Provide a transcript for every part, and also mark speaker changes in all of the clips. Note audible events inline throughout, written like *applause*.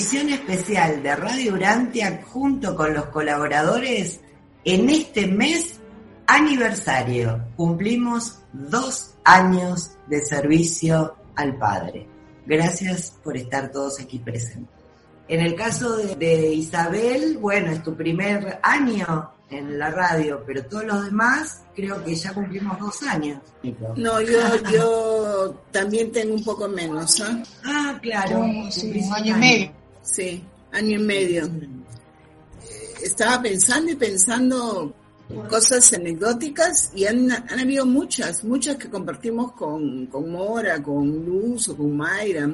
Speaker 1: edición especial de Radio Urantia junto con los colaboradores en este mes aniversario. Cumplimos dos años de servicio al Padre. Gracias por estar todos aquí presentes. En el caso de, Isabel, bueno, es tu primer año en la radio, pero todos los demás creo que ya cumplimos dos años.
Speaker 2: No, yo, yo también tengo un poco menos. ¿ah?
Speaker 1: Ah, claro.
Speaker 2: Sí, un año y medio. Sí, año y medio. Estaba pensando y pensando cosas anecdóticas y han, habido muchas, muchas que compartimos con, con Mora, con Luz o con Mayra,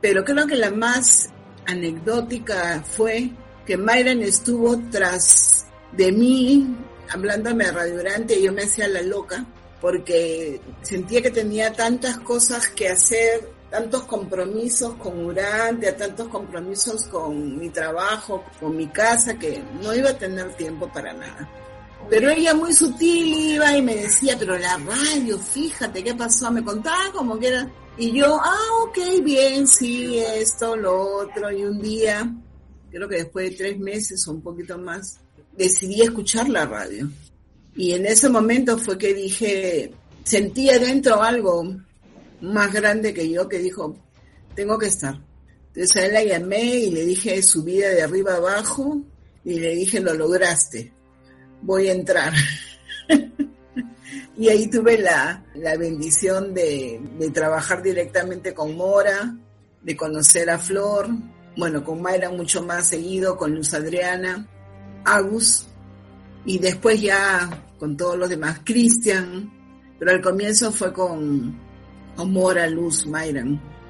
Speaker 2: pero creo que la más anecdótica fue que Mayran estuvo tras de mí, hablándome a Radio Durante, y yo me hacía la loca, porque sentía que tenía tantas cosas que hacer, tantos compromisos con Urante, tantos compromisos con mi trabajo, con mi casa, que no iba a tener tiempo para nada. Pero ella muy sutil iba y me decía, pero la radio, fíjate qué pasó, me contaba como que era... Y yo, ah, ok, bien, sí, esto, lo otro. Y un día, creo que después de tres meses o un poquito más, decidí escuchar la radio. Y en ese momento fue que dije, sentía dentro algo más grande que yo que dijo, tengo que estar. Entonces a él la llamé y le dije su vida de arriba abajo y le dije, lo lograste voy a entrar. *laughs* y ahí tuve la, bendición de, trabajar directamente con Mora, de conocer a Flor, bueno, con Mayra mucho más seguido, con Luz Adriana, Agus, y después ya con todos los demás, Cristian, pero al comienzo fue con, con Mora, Luz, Mayra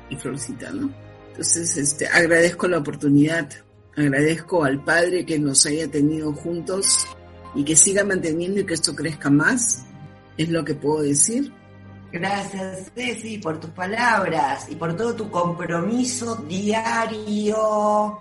Speaker 2: y Florcita, ¿no? Entonces, este, agradezco la oportunidad, agradezco al Padre que nos haya tenido juntos y que siga manteniendo y que esto crezca más, es lo que puedo decir.
Speaker 1: Gracias, Ceci, por tus palabras y por todo tu compromiso diario,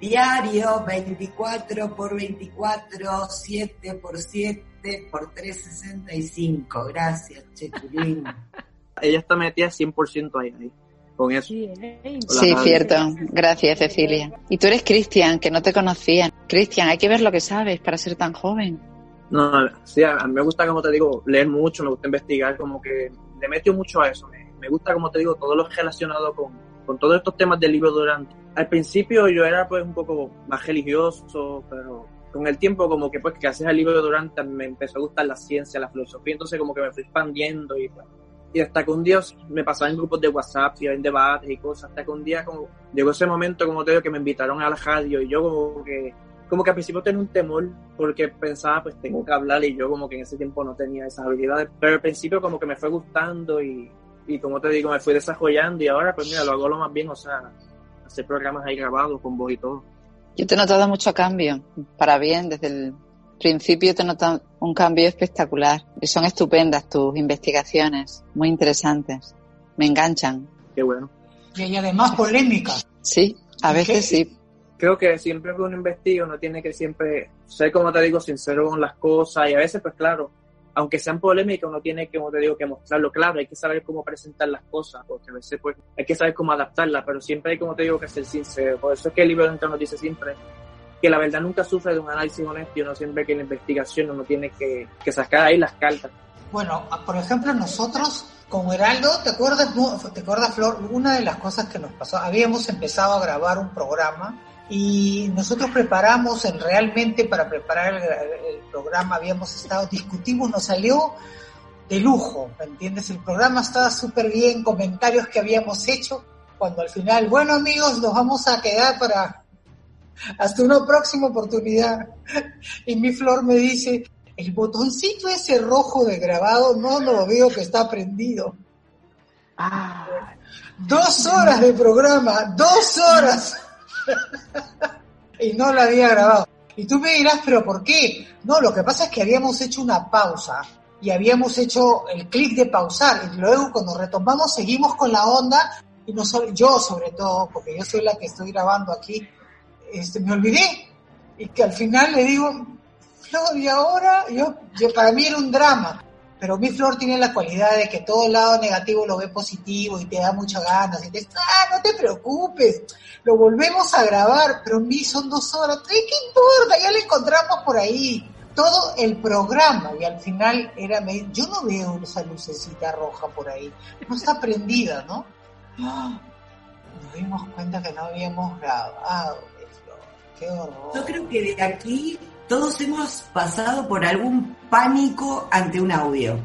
Speaker 1: diario, 24 por 24, 7 por 7 por 365. Gracias, Chetulín. *laughs*
Speaker 3: Ella está metida 100% ahí. ahí con eso.
Speaker 4: Sí, cierto. Gracias, Cecilia. Y tú eres Cristian, que no te conocían. Cristian, hay que ver lo que sabes para ser tan joven.
Speaker 3: No, sí, a mí me gusta, como te digo, leer mucho, me gusta investigar, como que le meto mucho a eso. Me, gusta, como te digo, todo lo relacionado con, con todos estos temas del libro durante. Al principio yo era pues un poco más religioso, pero con el tiempo como que pues que haces el libro durante me empezó a gustar la ciencia, la filosofía, entonces como que me fui expandiendo y pues y hasta que un día me pasaba en grupos de WhatsApp y en debates y cosas, hasta que un día como llegó ese momento, como te digo, que me invitaron a la radio y yo como que, como que al principio tenía un temor porque pensaba, pues tengo que hablar y yo como que en ese tiempo no tenía esas habilidades, pero al principio como que me fue gustando y, y como te digo, me fui desarrollando y ahora pues mira, lo hago lo más bien, o sea, hacer programas ahí grabados con voz y todo.
Speaker 4: Yo te he notado mucho cambio, para bien, desde el principio te notan un cambio espectacular y son estupendas tus investigaciones, muy interesantes, me enganchan.
Speaker 3: Qué bueno.
Speaker 5: Y además polémica.
Speaker 4: Sí, a veces sí.
Speaker 3: Creo que siempre que uno investiga uno tiene que siempre ser, como te digo, sincero con las cosas y a veces, pues claro, aunque sean polémicas, uno tiene que, como te digo, que mostrarlo claro, hay que saber cómo presentar las cosas, porque a veces pues hay que saber cómo adaptarlas, pero siempre hay, como te digo, que ser sincero. Por eso es que el libro de nos dice siempre que la verdad nunca sufre de un análisis honesto y uno siempre que la investigación uno tiene que, sacar ahí las cartas.
Speaker 5: Bueno, por ejemplo, nosotros como Heraldo, ¿te acuerdas, ¿te acuerdas, Flor? Una de las cosas que nos pasó, habíamos empezado a grabar un programa y nosotros preparamos, en realmente para preparar el, programa habíamos estado, discutimos, nos salió de lujo, ¿me entiendes? El programa estaba súper bien, comentarios que habíamos hecho, cuando al final, bueno amigos, nos vamos a quedar para hasta una próxima oportunidad. Y mi flor me dice, el botoncito ese rojo de grabado no lo veo que está prendido. Ah. Dos horas de programa, dos horas. y no lo había grabado. Y tú me dirás, pero ¿por qué? No, lo que pasa es que habíamos hecho una pausa y habíamos hecho el clic de pausar y luego cuando retomamos seguimos con la onda y no yo sobre todo, porque yo soy la que estoy grabando aquí, este, me olvidé. Y que al final le digo, no, y ahora, yo, yo, para mí era un drama. pero mi flor tiene la cualidad de que todo el lado negativo lo ve positivo y te da muchas ganas y te dice, ah, no te preocupes, lo volvemos a grabar, pero mi son dos horas, ¿qué importa? Ya lo encontramos por ahí. Todo el programa y al final era, yo no veo esa lucecita roja por ahí, no está prendida, ¿no? *gasps* Nos dimos cuenta que no habíamos grabado, qué horror.
Speaker 1: Yo creo que de aquí todos hemos pasado por algún pánico ante un audio.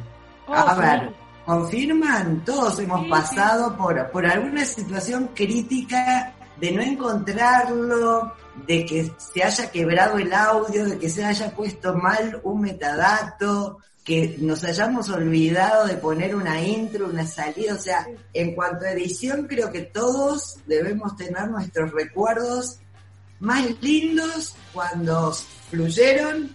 Speaker 1: Oh, a ver, ¿confirman? Todos hemos pasado por, por alguna situación crítica de no encontrarlo, de que se haya quebrado el audio, de que se haya puesto mal un metadato, que nos hayamos olvidado de poner una intro, una salida. O sea, en cuanto a edición, creo que todos debemos tener nuestros recuerdos más lindos cuando fluyeron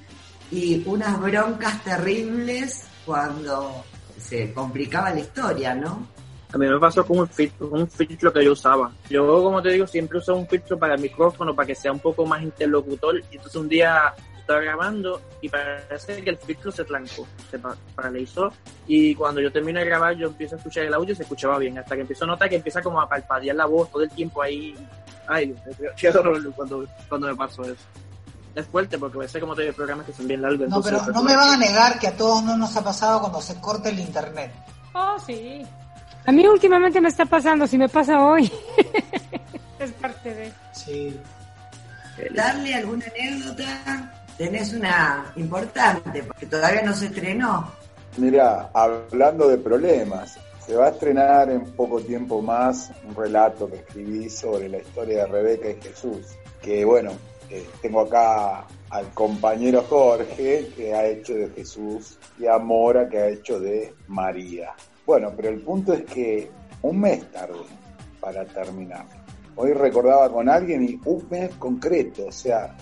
Speaker 1: y unas broncas terribles cuando se complicaba la historia, ¿no?
Speaker 3: A mí me pasó con un filtro, un filtro que yo usaba. Yo, como te digo, siempre uso un filtro para el micrófono para que sea un poco más interlocutor. Y entonces un día estaba grabando y parece que el filtro se trancó, se paralizó. Y cuando yo termino de grabar, yo empiezo a escuchar el audio y se escuchaba bien. Hasta que empiezo a notar que empieza como a palpadear la voz todo el tiempo ahí. Ay, qué horror cuando, cuando me pasó eso es fuerte porque a veces como te programas que son bien largos.
Speaker 5: No, pero no me van a negar que a todos no nos ha pasado cuando se corta el internet.
Speaker 6: Oh, sí. A mí últimamente me está pasando, si me pasa hoy. *laughs* es parte de...
Speaker 5: Sí.
Speaker 1: Darle alguna anécdota. Tenés una importante, porque todavía no se estrenó.
Speaker 7: Mira, hablando de problemas, se va a estrenar en poco tiempo más un relato que escribí sobre la historia de Rebeca y Jesús. Que bueno, eh, tengo acá al compañero Jorge, que ha hecho de Jesús, y a Mora, que ha hecho de María. Bueno, pero el punto es que un mes tardé para terminar. Hoy recordaba con alguien y un mes concreto, o sea,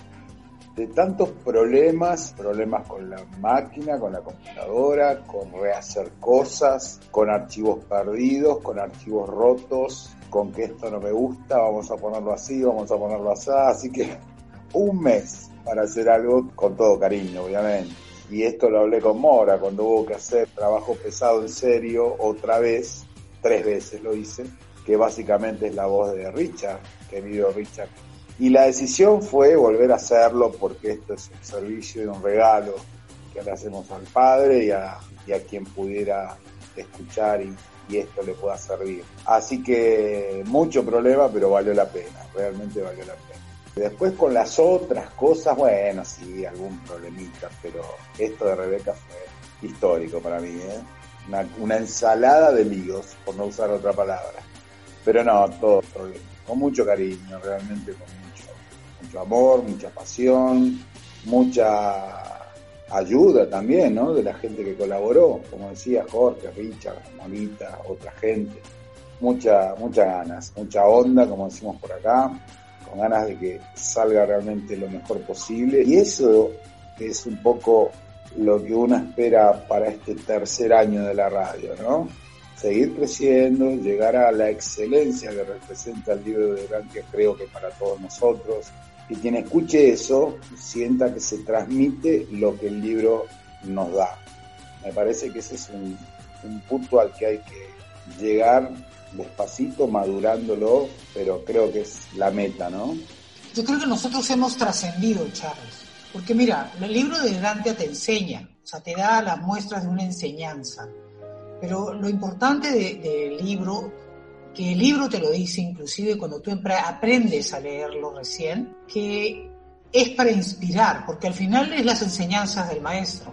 Speaker 7: de tantos problemas, problemas con la máquina, con la computadora, con rehacer cosas, con archivos perdidos, con archivos rotos, con que esto no me gusta, vamos a ponerlo así, vamos a ponerlo así, así que un mes para hacer algo con todo cariño, obviamente. Y esto lo hablé con Mora cuando hubo que hacer trabajo pesado en serio otra vez, tres veces lo hice, que básicamente es la voz de Richard, querido Richard. Y la decisión fue volver a hacerlo porque esto es un servicio y un regalo que le hacemos al padre y a, quien pudiera escuchar y, y esto le pueda servir. Así que mucho problema, pero valió la pena, realmente valió la pena. Después con las otras cosas, bueno, sí, algún problemita, pero esto de Rebeca fue histórico para mí, ¿eh? Una, ensalada de líos, por no usar otra palabra. Pero no, todo, con mucho cariño, realmente con mucho, amor, mucha pasión, mucha ayuda también, ¿no? De la gente que colaboró, como decía Jorge, Richard, Monita, otra gente. Mucha, mucha ganas, mucha onda, como decimos por acá con ganas de que salga realmente lo mejor posible. Y eso es un poco lo que uno espera para este tercer año de la radio, ¿no? Seguir creciendo, llegar a la excelencia que representa el libro de Gran, que creo que para todos nosotros. Y quien escuche eso, sienta que se transmite lo que el libro nos da. Me parece que ese es un, un punto al que hay que llegar despacito, madurándolo, pero creo que es la meta, ¿no?
Speaker 5: Yo creo que nosotros hemos trascendido, Charles, porque mira, el libro de Dante te enseña, o sea, te da las muestras de una enseñanza, pero lo importante del libro, que el libro te lo dice inclusive cuando tú aprendes a leerlo recién, que es para inspirar, porque al final es las enseñanzas del maestro.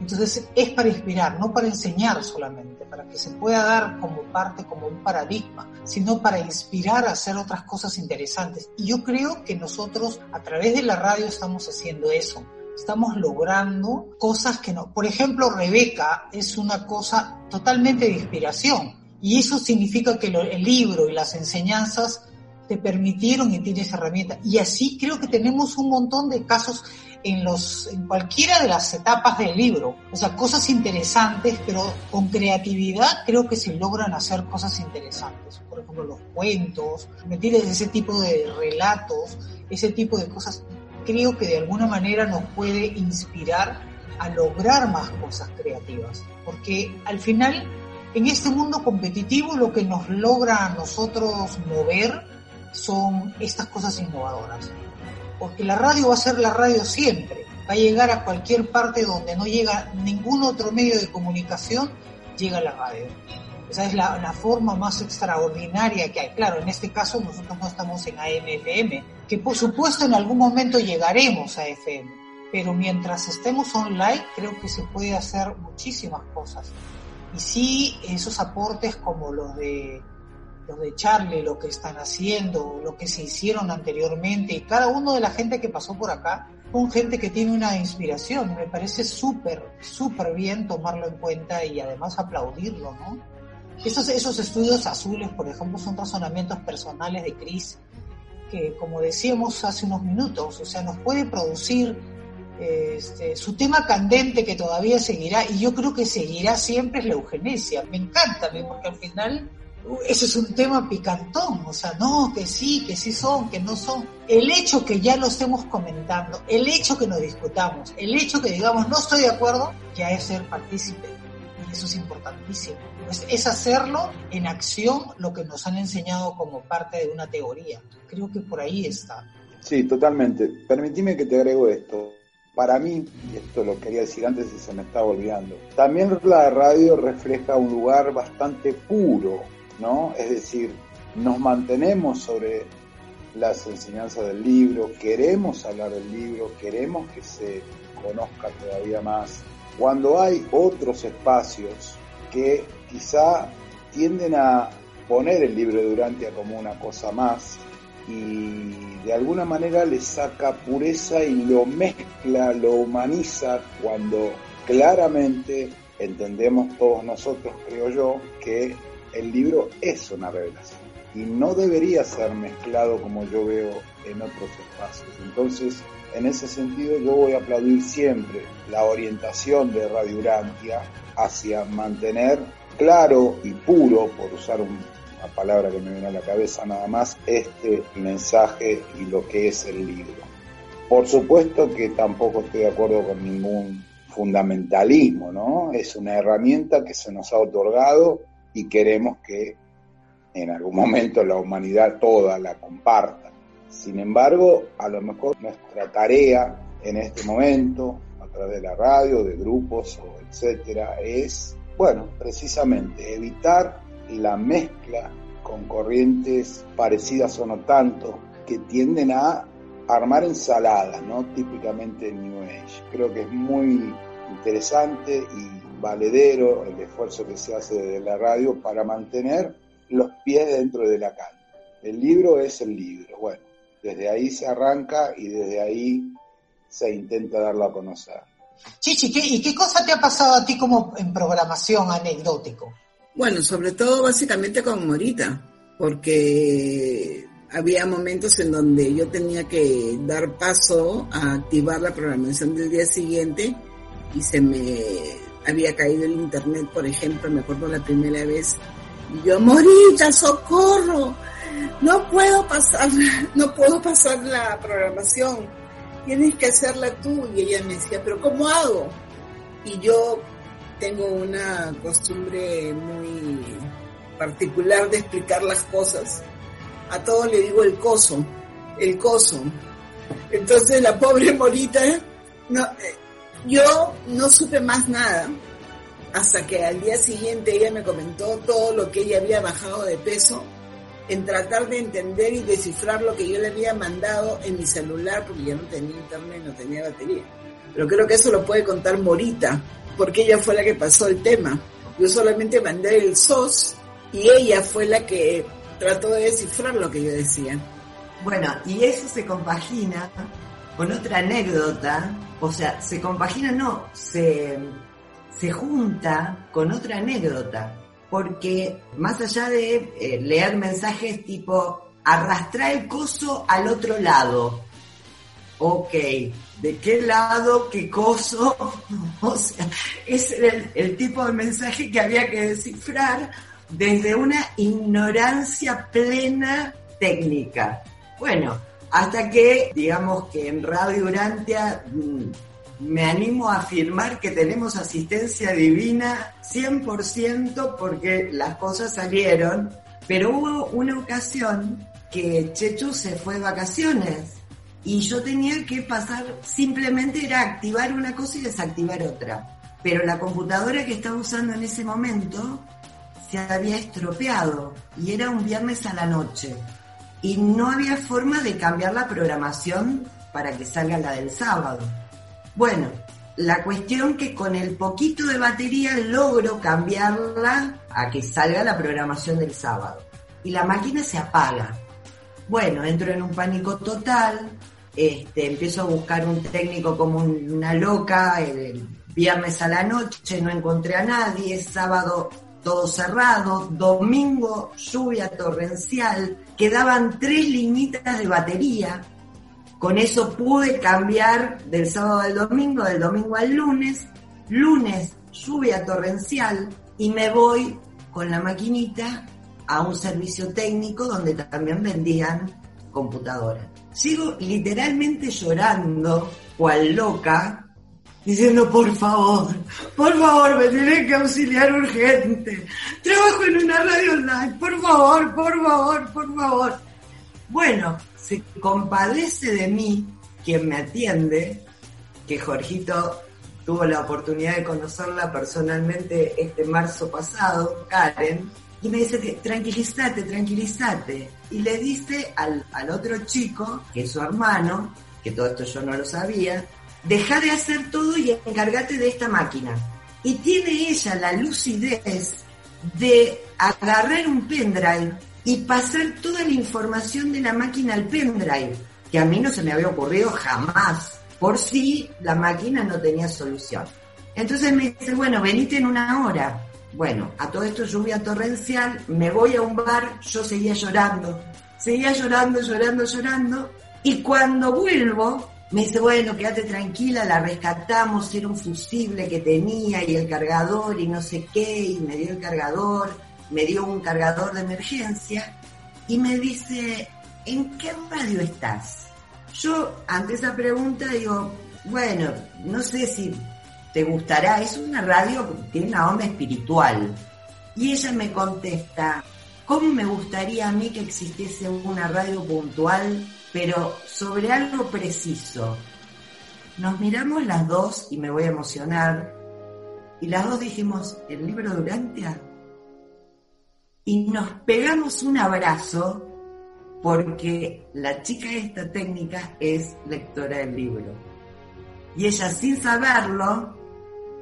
Speaker 5: Entonces es para inspirar, no para enseñar solamente, para que se pueda dar como parte, como un paradigma, sino para inspirar a hacer otras cosas interesantes. Y yo creo que nosotros a través de la radio estamos haciendo eso. Estamos logrando cosas que no. Por ejemplo, Rebeca es una cosa totalmente de inspiración. Y eso significa que el libro y las enseñanzas te permitieron y tienes herramientas. Y así creo que tenemos un montón de casos en, los, en cualquiera de las etapas del libro. O sea, cosas interesantes, pero con creatividad creo que se logran hacer cosas interesantes. Por ejemplo, los cuentos, meter ese tipo de relatos, ese tipo de cosas, creo que de alguna manera nos puede inspirar a lograr más cosas creativas, porque al final en este mundo competitivo lo que nos logra a nosotros mover son estas cosas innovadoras, porque la radio va a ser la radio siempre, va a llegar a cualquier parte donde no llega ningún otro medio de comunicación, llega la radio. Esa es la, forma más extraordinaria que hay. Claro, en este caso nosotros no estamos en AM-FM, que por supuesto en algún momento llegaremos a FM, pero mientras estemos online creo que se puede hacer muchísimas cosas. Y sí, esos aportes como los de los de Charlie, lo que están haciendo, lo que se hicieron anteriormente, y cada uno de la gente que pasó por acá, con gente que tiene una inspiración. Me parece súper, súper bien tomarlo en cuenta y además aplaudirlo, ¿no? Esos, esos estudios azules, por ejemplo, son razonamientos personales de Chris, que como decíamos hace unos minutos, o sea, nos puede producir este, su tema candente que todavía seguirá, y yo creo que seguirá siempre, es la eugenesia. Me encanta, porque al final ese es un tema picantón, o sea, no, que sí, que sí son, que no son. El hecho que ya lo estemos comentando, el hecho que nos discutamos, el hecho que digamos no estoy de acuerdo, ya es ser partícipe. Y eso es importantísimo. Pues es hacerlo en acción lo que nos han enseñado como parte de una teoría. Creo que por ahí está.
Speaker 7: Sí, totalmente. Permitime que te agrego esto. Para mí, y esto lo quería decir antes y se me estaba olvidando, también la radio refleja un lugar bastante puro, ¿no? Es decir, nos mantenemos sobre las enseñanzas del libro, queremos hablar del libro, queremos que se conozca todavía más. Cuando hay otros espacios que quizá tienden a poner el libro de Durantia como una cosa más y de alguna manera le saca pureza y lo mezcla, lo humaniza cuando claramente entendemos todos nosotros, creo yo, que el libro es una revelación y no debería ser mezclado como yo veo en otros espacios. Entonces, en ese sentido, yo voy a aplaudir siempre la orientación de Radio Urantia hacia mantener claro y puro, por usar una palabra que me viene a la cabeza nada más, este mensaje y lo que es el libro. Por supuesto que tampoco estoy de acuerdo con ningún fundamentalismo, ¿no? Es una herramienta que se nos ha otorgado y queremos que en algún momento la humanidad toda la comparta. Sin embargo, a lo mejor nuestra tarea en este momento, a través de la radio, de grupos o etcétera, es, bueno, precisamente evitar la mezcla con corrientes parecidas o no tanto, que tienden a armar ensaladas, ¿no? Típicamente New Age. Creo que es muy interesante y valedero el esfuerzo que se hace desde la radio para mantener los pies dentro de la cancha. El libro es el libro, bueno, desde ahí se arranca y desde ahí se intenta darlo a conocer.
Speaker 5: Chichi, ¿y qué cosa te ha pasado a ti como en programación anecdótico?
Speaker 2: Bueno, sobre todo básicamente con Morita, porque había momentos en donde yo tenía que dar paso a activar la programación del día siguiente y se me había caído el internet, por ejemplo, me acuerdo la primera vez, yo, Morita, socorro, no puedo pasar, no puedo pasar la programación, tienes que hacerla tú. Y ella me decía, pero ¿cómo hago? Y yo tengo una costumbre muy particular de explicar las cosas. A todo le digo el coso, el coso. Entonces la pobre Morita, no, eh, yo no supe más nada hasta que al día siguiente ella me comentó todo lo que ella había bajado de peso en tratar de entender y descifrar lo que yo le había mandado en mi celular porque ya no tenía internet, no tenía batería. Pero creo que eso lo puede contar Morita, porque ella fue la que pasó el tema. Yo solamente mandé el SOS y ella fue la que trató de descifrar lo que yo decía.
Speaker 1: Bueno, y eso se compagina con otra anécdota o sea, se compagina, no, se, se junta con otra anécdota, porque más allá de eh, leer mensajes tipo arrastrar el coso al otro lado, ok, ¿de qué lado, qué coso? *laughs* o sea, ese era el, tipo de mensaje que había que descifrar desde una ignorancia plena técnica. Bueno, hasta que, digamos que en Radio Urantia mm, me animo a afirmar que tenemos asistencia divina 100% porque las cosas salieron, pero hubo una ocasión que Chechu se fue de vacaciones y yo tenía que pasar, simplemente era activar una cosa y desactivar otra. Pero la computadora que estaba usando en ese momento se había estropeado y era un viernes a la noche y no había forma de cambiar la programación para que salga la del sábado. Bueno, la cuestión que con el poquito de batería logro cambiarla a que salga la programación del sábado. Y la máquina se apaga. Bueno, entro en un pánico total, este, empiezo a buscar un técnico como una loca, el viernes a la noche no encontré a nadie, sábado todo cerrado, domingo lluvia torrencial, quedaban tres limitas de batería, con eso pude cambiar del sábado al domingo, del domingo al lunes, lunes lluvia torrencial y me voy con la maquinita a un servicio técnico donde también vendían computadoras. Sigo literalmente llorando, cual loca, diciendo, por favor, por favor, me tienen que auxiliar urgente. Trabajo en una radio online, por favor, por favor, por favor. Bueno, se compadece de mí quien me atiende, que Jorgito tuvo la oportunidad de conocerla personalmente este marzo pasado, Karen, y me dice tranquilízate, tranquilízate. Y le dice al, al otro chico, que es su hermano, que todo esto yo no lo sabía, deja de hacer todo y encárgate de esta máquina. Y tiene ella la lucidez de agarrar un pendrive y pasar toda la información de la máquina al pendrive, que a mí no se me había ocurrido jamás, por si la máquina no tenía solución. Entonces me dice, bueno, venite en una hora. Bueno, a todo esto lluvia torrencial, me voy a un bar, yo seguía llorando, seguía llorando, llorando, llorando, y cuando vuelvo, me dice, bueno, quédate tranquila, la rescatamos, era un fusible que tenía y el cargador y no sé qué, y me dio el cargador, me dio un cargador de emergencia y me dice, ¿en qué radio estás? Yo ante esa pregunta digo, bueno, no sé si te gustará, es una radio que tiene una onda espiritual. Y ella me contesta, ¿cómo me gustaría a mí que existiese una radio puntual, pero sobre algo preciso? Nos miramos las dos y me voy a emocionar. Y las dos dijimos, ¿el libro de y nos pegamos un abrazo porque la chica esta técnica es lectora del libro. Y ella sin saberlo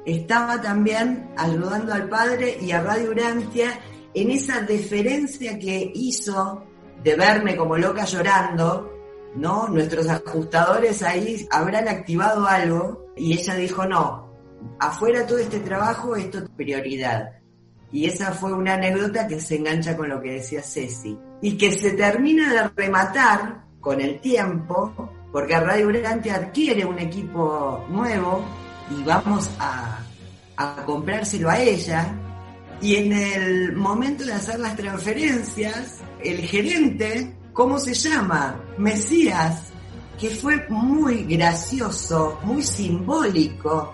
Speaker 1: estaba también ayudando al padre y a Radio Urantia en esa deferencia que hizo de verme como loca llorando, ¿no? Nuestros ajustadores ahí habrán activado algo y ella dijo, no, afuera todo este trabajo, esto es prioridad. Y esa fue una anécdota que se engancha con lo que decía Ceci. Y que se termina de rematar con el tiempo, porque Radio Urante adquiere un equipo nuevo y vamos a, a comprárselo a ella. Y en el momento de hacer las transferencias, el gerente, ¿cómo se llama? Mesías, que fue muy gracioso, muy simbólico,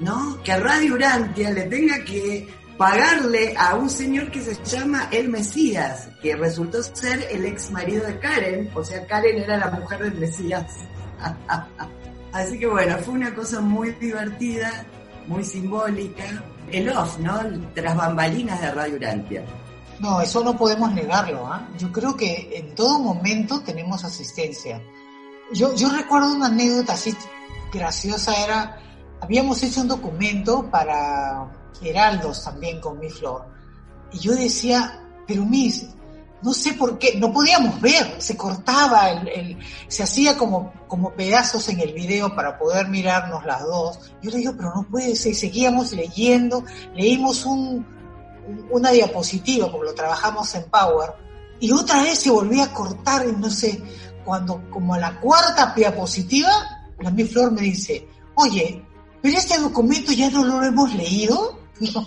Speaker 1: ¿no? Que Radio Urantia le tenga que pagarle a un señor que se llama El Mesías, que resultó ser el ex marido de Karen, o sea, Karen era la mujer del Mesías. *laughs* Así que bueno, fue una cosa muy divertida, muy simbólica. El off, ¿no? Tras bambalinas de Radio Urantia.
Speaker 5: No, eso no podemos negarlo. ¿ah? Yo creo que en todo momento tenemos asistencia. Yo, yo recuerdo una anécdota así graciosa, era, habíamos hecho un documento para Heraldos también con mi flor. Y yo decía, pero mis, no sé por qué, no podíamos ver, se cortaba, el, se hacía como, pedazos en el video para poder mirarnos las dos. Yo le digo, pero no puede ser, seguíamos leyendo, leímos un, una diapositiva, como lo trabajamos en Power, y otra vez se volvía a cortar, y no sé, cuando como a la cuarta diapositiva, la mi flor me dice, oye, pero este documento ya no lo hemos leído. *laughs*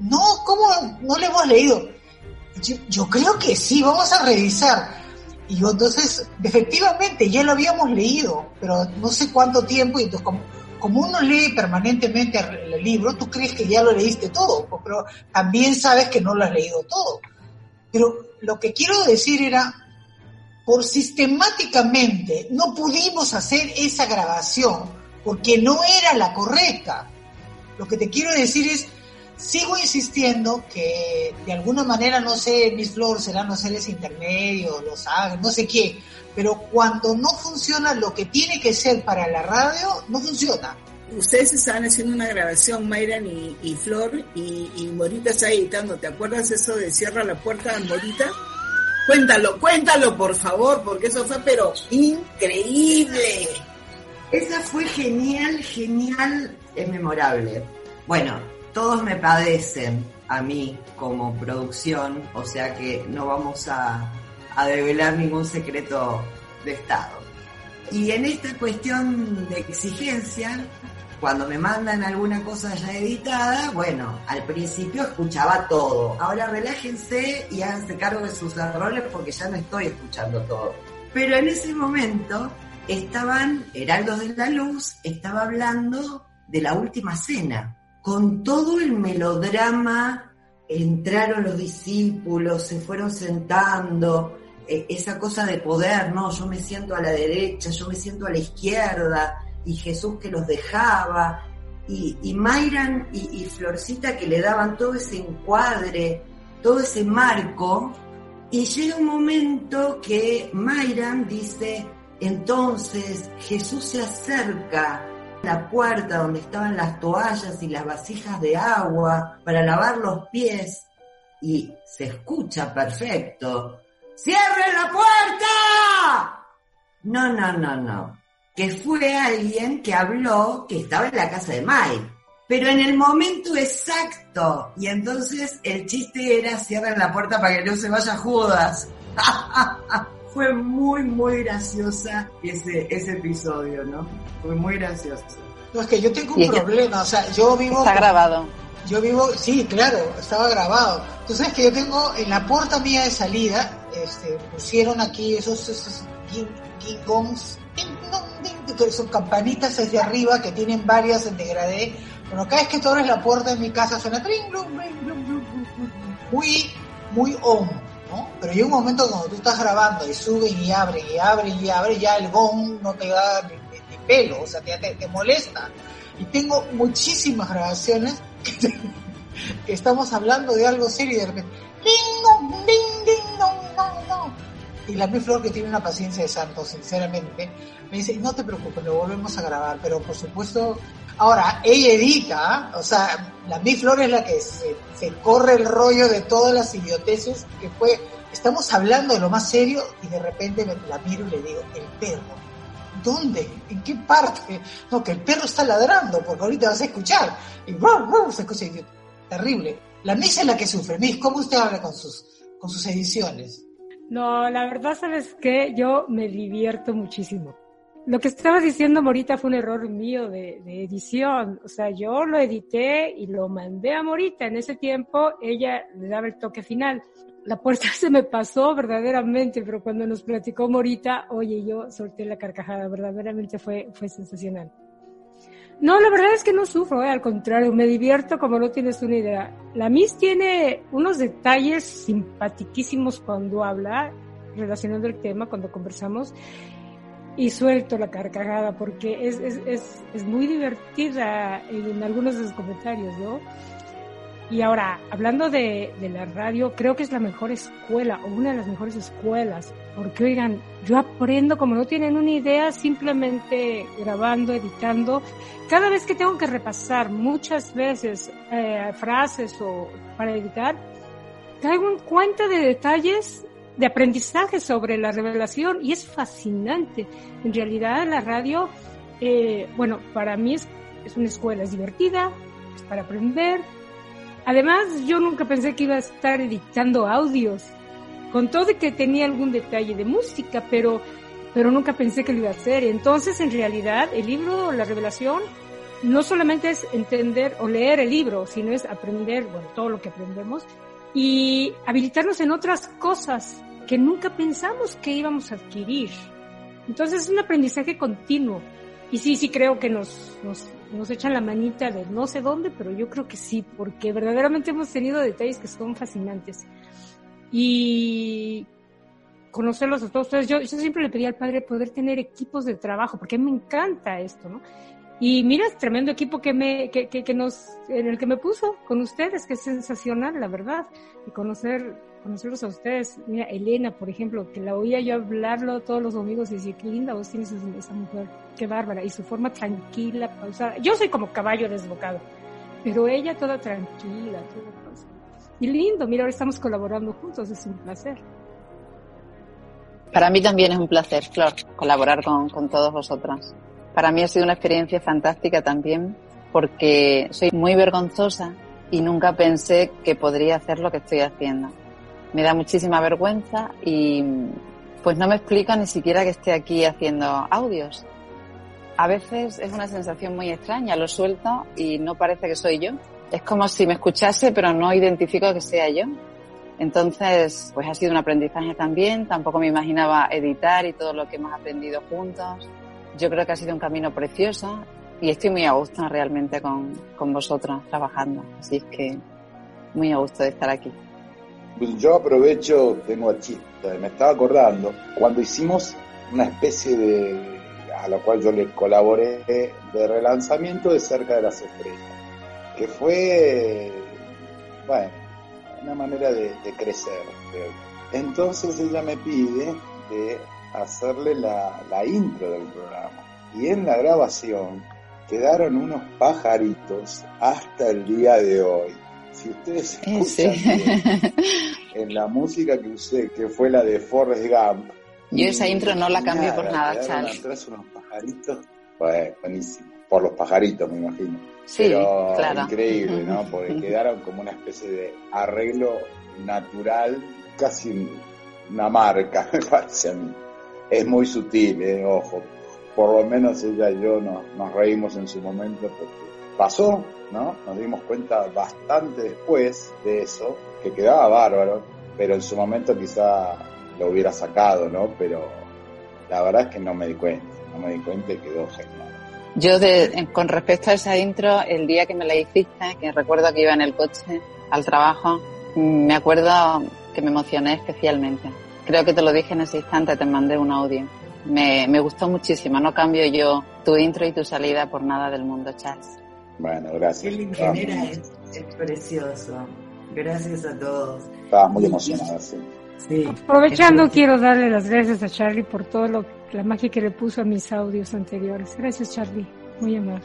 Speaker 5: No, ¿cómo no lo hemos leído? Yo, creo que sí, vamos a revisar. Y yo, entonces, efectivamente, ya lo habíamos leído, pero no sé cuánto tiempo, y entonces como uno lee permanentemente el libro, tú crees que ya lo leíste todo, pero también sabes que no lo has leído todo. Pero lo que quiero decir era, por sistemáticamente no pudimos hacer esa grabación porque no era la correcta. Lo que te quiero decir es, sigo insistiendo que de alguna manera, no sé, Miss Flor serán los seres intermedios, los saben, no sé qué, pero cuando no funciona lo que tiene que ser para la radio, no funciona.
Speaker 2: Ustedes estaban haciendo una grabación, Mayran y, Flor, y, Morita está editando. ¿Te acuerdas eso de cierra la puerta, Morita? Cuéntalo, cuéntalo, por favor, porque eso fue, pero increíble.
Speaker 1: Esa fue genial, genial, es memorable. Bueno, todos me padecen a mí como producción, o sea que no vamos a, a develar ningún secreto de Estado. Y en esta cuestión de exigencia, cuando me mandan alguna cosa ya editada, bueno, al principio escuchaba todo. Ahora relájense y háganse cargo de sus errores porque ya no estoy escuchando todo. Pero en ese momento estaban, Heraldos de la Luz, estaba hablando de la última cena, con todo el melodrama, entraron los discípulos, se fueron sentando, eh, esa cosa de poder, ¿no? Yo me siento a la derecha, yo me siento a la izquierda, y Jesús que los dejaba, y, y Mayran y, y Florcita que le daban todo ese encuadre, todo ese marco, y llega un momento que Mayran dice, entonces Jesús se acerca la puerta donde estaban las toallas y las vasijas de agua para lavar los pies y se escucha perfecto. ¡Cierren la puerta! No, no, no, no. Que fue alguien que habló que estaba en la casa de Mike. Pero en el momento exacto. Y entonces el chiste era cierren la puerta para que no se vaya Judas. *laughs* fue muy, muy graciosa ese, ese episodio, ¿no? Fue muy gracioso.
Speaker 5: No, es que yo tengo un problema, o sea, yo vivo...
Speaker 4: Está grabado.
Speaker 5: Yo vivo, sí, claro, estaba grabado. Tú sabes que yo tengo en la puerta mía de salida, este, pusieron aquí esos, esos gongs, que son campanitas hacia arriba que tienen varias en degradé. Bueno, cada vez que tú abres la puerta de mi casa suena muy, muy on, Pero llega un momento cuando tú estás grabando y suben y abren y abren y abren, ya el gong no te da ni, pelo, o sea, te, te molesta. Y tengo muchísimas grabaciones *laughs* que estamos hablando de algo serio y de repente, Y la Flor, que tiene una paciencia de santo, sinceramente, me dice, no te preocupes, lo volvemos a grabar, pero por supuesto, ahora, ella edita, o sea, la Flor es la que se, corre el rollo de todas las idioteces que fue, estamos hablando de lo más serio y de repente la miro y le digo, el perro. ¿Dónde? ¿En qué parte? No, que el perro está ladrando, porque ahorita vas a escuchar. Y se escucha terrible. La misa es la que sufre. Miss, ¿cómo usted habla con sus, con sus ediciones?
Speaker 6: No, la verdad, ¿sabes qué? Yo me divierto muchísimo. Lo que estabas diciendo, Morita, fue un error mío de, edición. O sea, yo lo edité y lo mandé a Morita. En ese tiempo, ella le daba el toque final la puerta *laughs* se me pasó verdaderamente, pero cuando nos platicó Morita, oye, yo solté la carcajada, verdaderamente fue, fue sensacional. No, la verdad es que no sufro, eh, al contrario, me divierto como no tienes una idea. La Miss tiene unos detalles simpaticísimos cuando habla, relacionando el tema, cuando conversamos, y suelto la carcajada porque es, es, es, es muy divertida en algunos de sus comentarios, ¿no? Y ahora, hablando de, de, la radio, creo que es la mejor escuela o una de las mejores escuelas, porque oigan, yo aprendo como no tienen una idea, simplemente grabando, editando. Cada vez que tengo que repasar muchas veces eh, frases o para editar, traigo en cuenta de detalles de aprendizaje sobre la revelación y es fascinante. En realidad la radio, eh, bueno, para mí es, es una escuela, es divertida, es para aprender, Además, yo nunca pensé que iba a estar editando audios, con de que tenía algún detalle de música, pero, pero nunca pensé que lo iba a hacer. Entonces, en realidad, el libro, la revelación, no solamente es entender o leer el libro, sino es aprender, bueno, todo lo que aprendemos y habilitarnos en otras cosas que nunca pensamos que íbamos a adquirir. Entonces, es un aprendizaje continuo y sí, sí creo que nos, nos, nos echan la manita de no sé dónde, pero yo creo que sí, porque verdaderamente hemos tenido detalles que son fascinantes. Y conocerlos a todos ustedes, yo, yo siempre le pedí al padre poder tener equipos de trabajo, porque me encanta esto, ¿no? Y mira, es tremendo equipo que me, que, que, que, nos, en el que me puso con ustedes, que es sensacional, la verdad. Y conocer, conocerlos a ustedes. Mira, Elena, por ejemplo, que la oía yo hablarlo todos los domingos y decía, qué linda vos tienes esa mujer, qué bárbara. Y su forma tranquila, pausada. Yo soy como caballo desbocado, pero ella toda tranquila, toda pausada. Y lindo, mira, ahora estamos colaborando juntos, es un placer.
Speaker 4: Para mí también es un placer, Flor, colaborar con, con todos vosotras. Para mí ha sido una experiencia fantástica también porque soy muy vergonzosa y nunca pensé que podría hacer lo que estoy haciendo. Me da muchísima vergüenza y pues no me explica ni siquiera que esté aquí haciendo audios. A veces es una sensación muy extraña, lo suelto y no parece que soy yo. Es como si me escuchase pero no identifico que sea yo. Entonces, pues ha sido un aprendizaje también. Tampoco me imaginaba editar y todo lo que hemos aprendido juntos yo creo que ha sido un camino precioso y estoy muy a gusto realmente con, con vosotros trabajando. Así es que muy a gusto de estar aquí.
Speaker 7: Pues yo aprovecho, tengo aquí, me estaba acordando, cuando hicimos una especie de, a la cual yo le colaboré, de relanzamiento de Cerca de las Estrellas, que fue, bueno, una manera de, de crecer. Entonces ella me pide de hacerle la, la intro del programa. Y en la grabación quedaron unos pajaritos hasta el día de hoy. Si ustedes *laughs* escuchan en la música que usé, que fue la de Forrest Gump.
Speaker 4: Yo esa intro no la cambio por nada, Charles.
Speaker 7: atrás unos pajaritos. Bueno, buenísimo. Por los pajaritos, me imagino.
Speaker 4: Sí,
Speaker 7: Pero
Speaker 4: claro.
Speaker 7: increíble, ¿no? *laughs* Porque quedaron como una especie de arreglo natural, casi una marca, *laughs* me parece a mí es muy sutil, eh, ojo. Por lo menos ella y yo nos, nos reímos en su momento porque pasó, ¿no? Nos dimos cuenta bastante después de eso, que quedaba bárbaro, pero en su momento quizá lo hubiera sacado, ¿no? Pero la verdad es que no me di cuenta, no me di cuenta y quedó genial.
Speaker 4: Yo, de, con respecto a esa intro, el día que me la hiciste, que recuerdo que iba en el coche al trabajo, me acuerdo que me emocioné especialmente. Creo que te lo dije en ese instante, te mandé un audio. Me, me gustó muchísimo, no cambio yo tu intro y tu salida por nada del mundo, Charles.
Speaker 7: Bueno, gracias.
Speaker 1: Es, es, precioso. Gracias a todos.
Speaker 7: Estaba muy emocionada, sí.
Speaker 6: sí. Aprovechando, quiero darle las gracias a Charlie por todo lo, la magia que le puso a mis audios anteriores. Gracias, Charlie. Muy amable.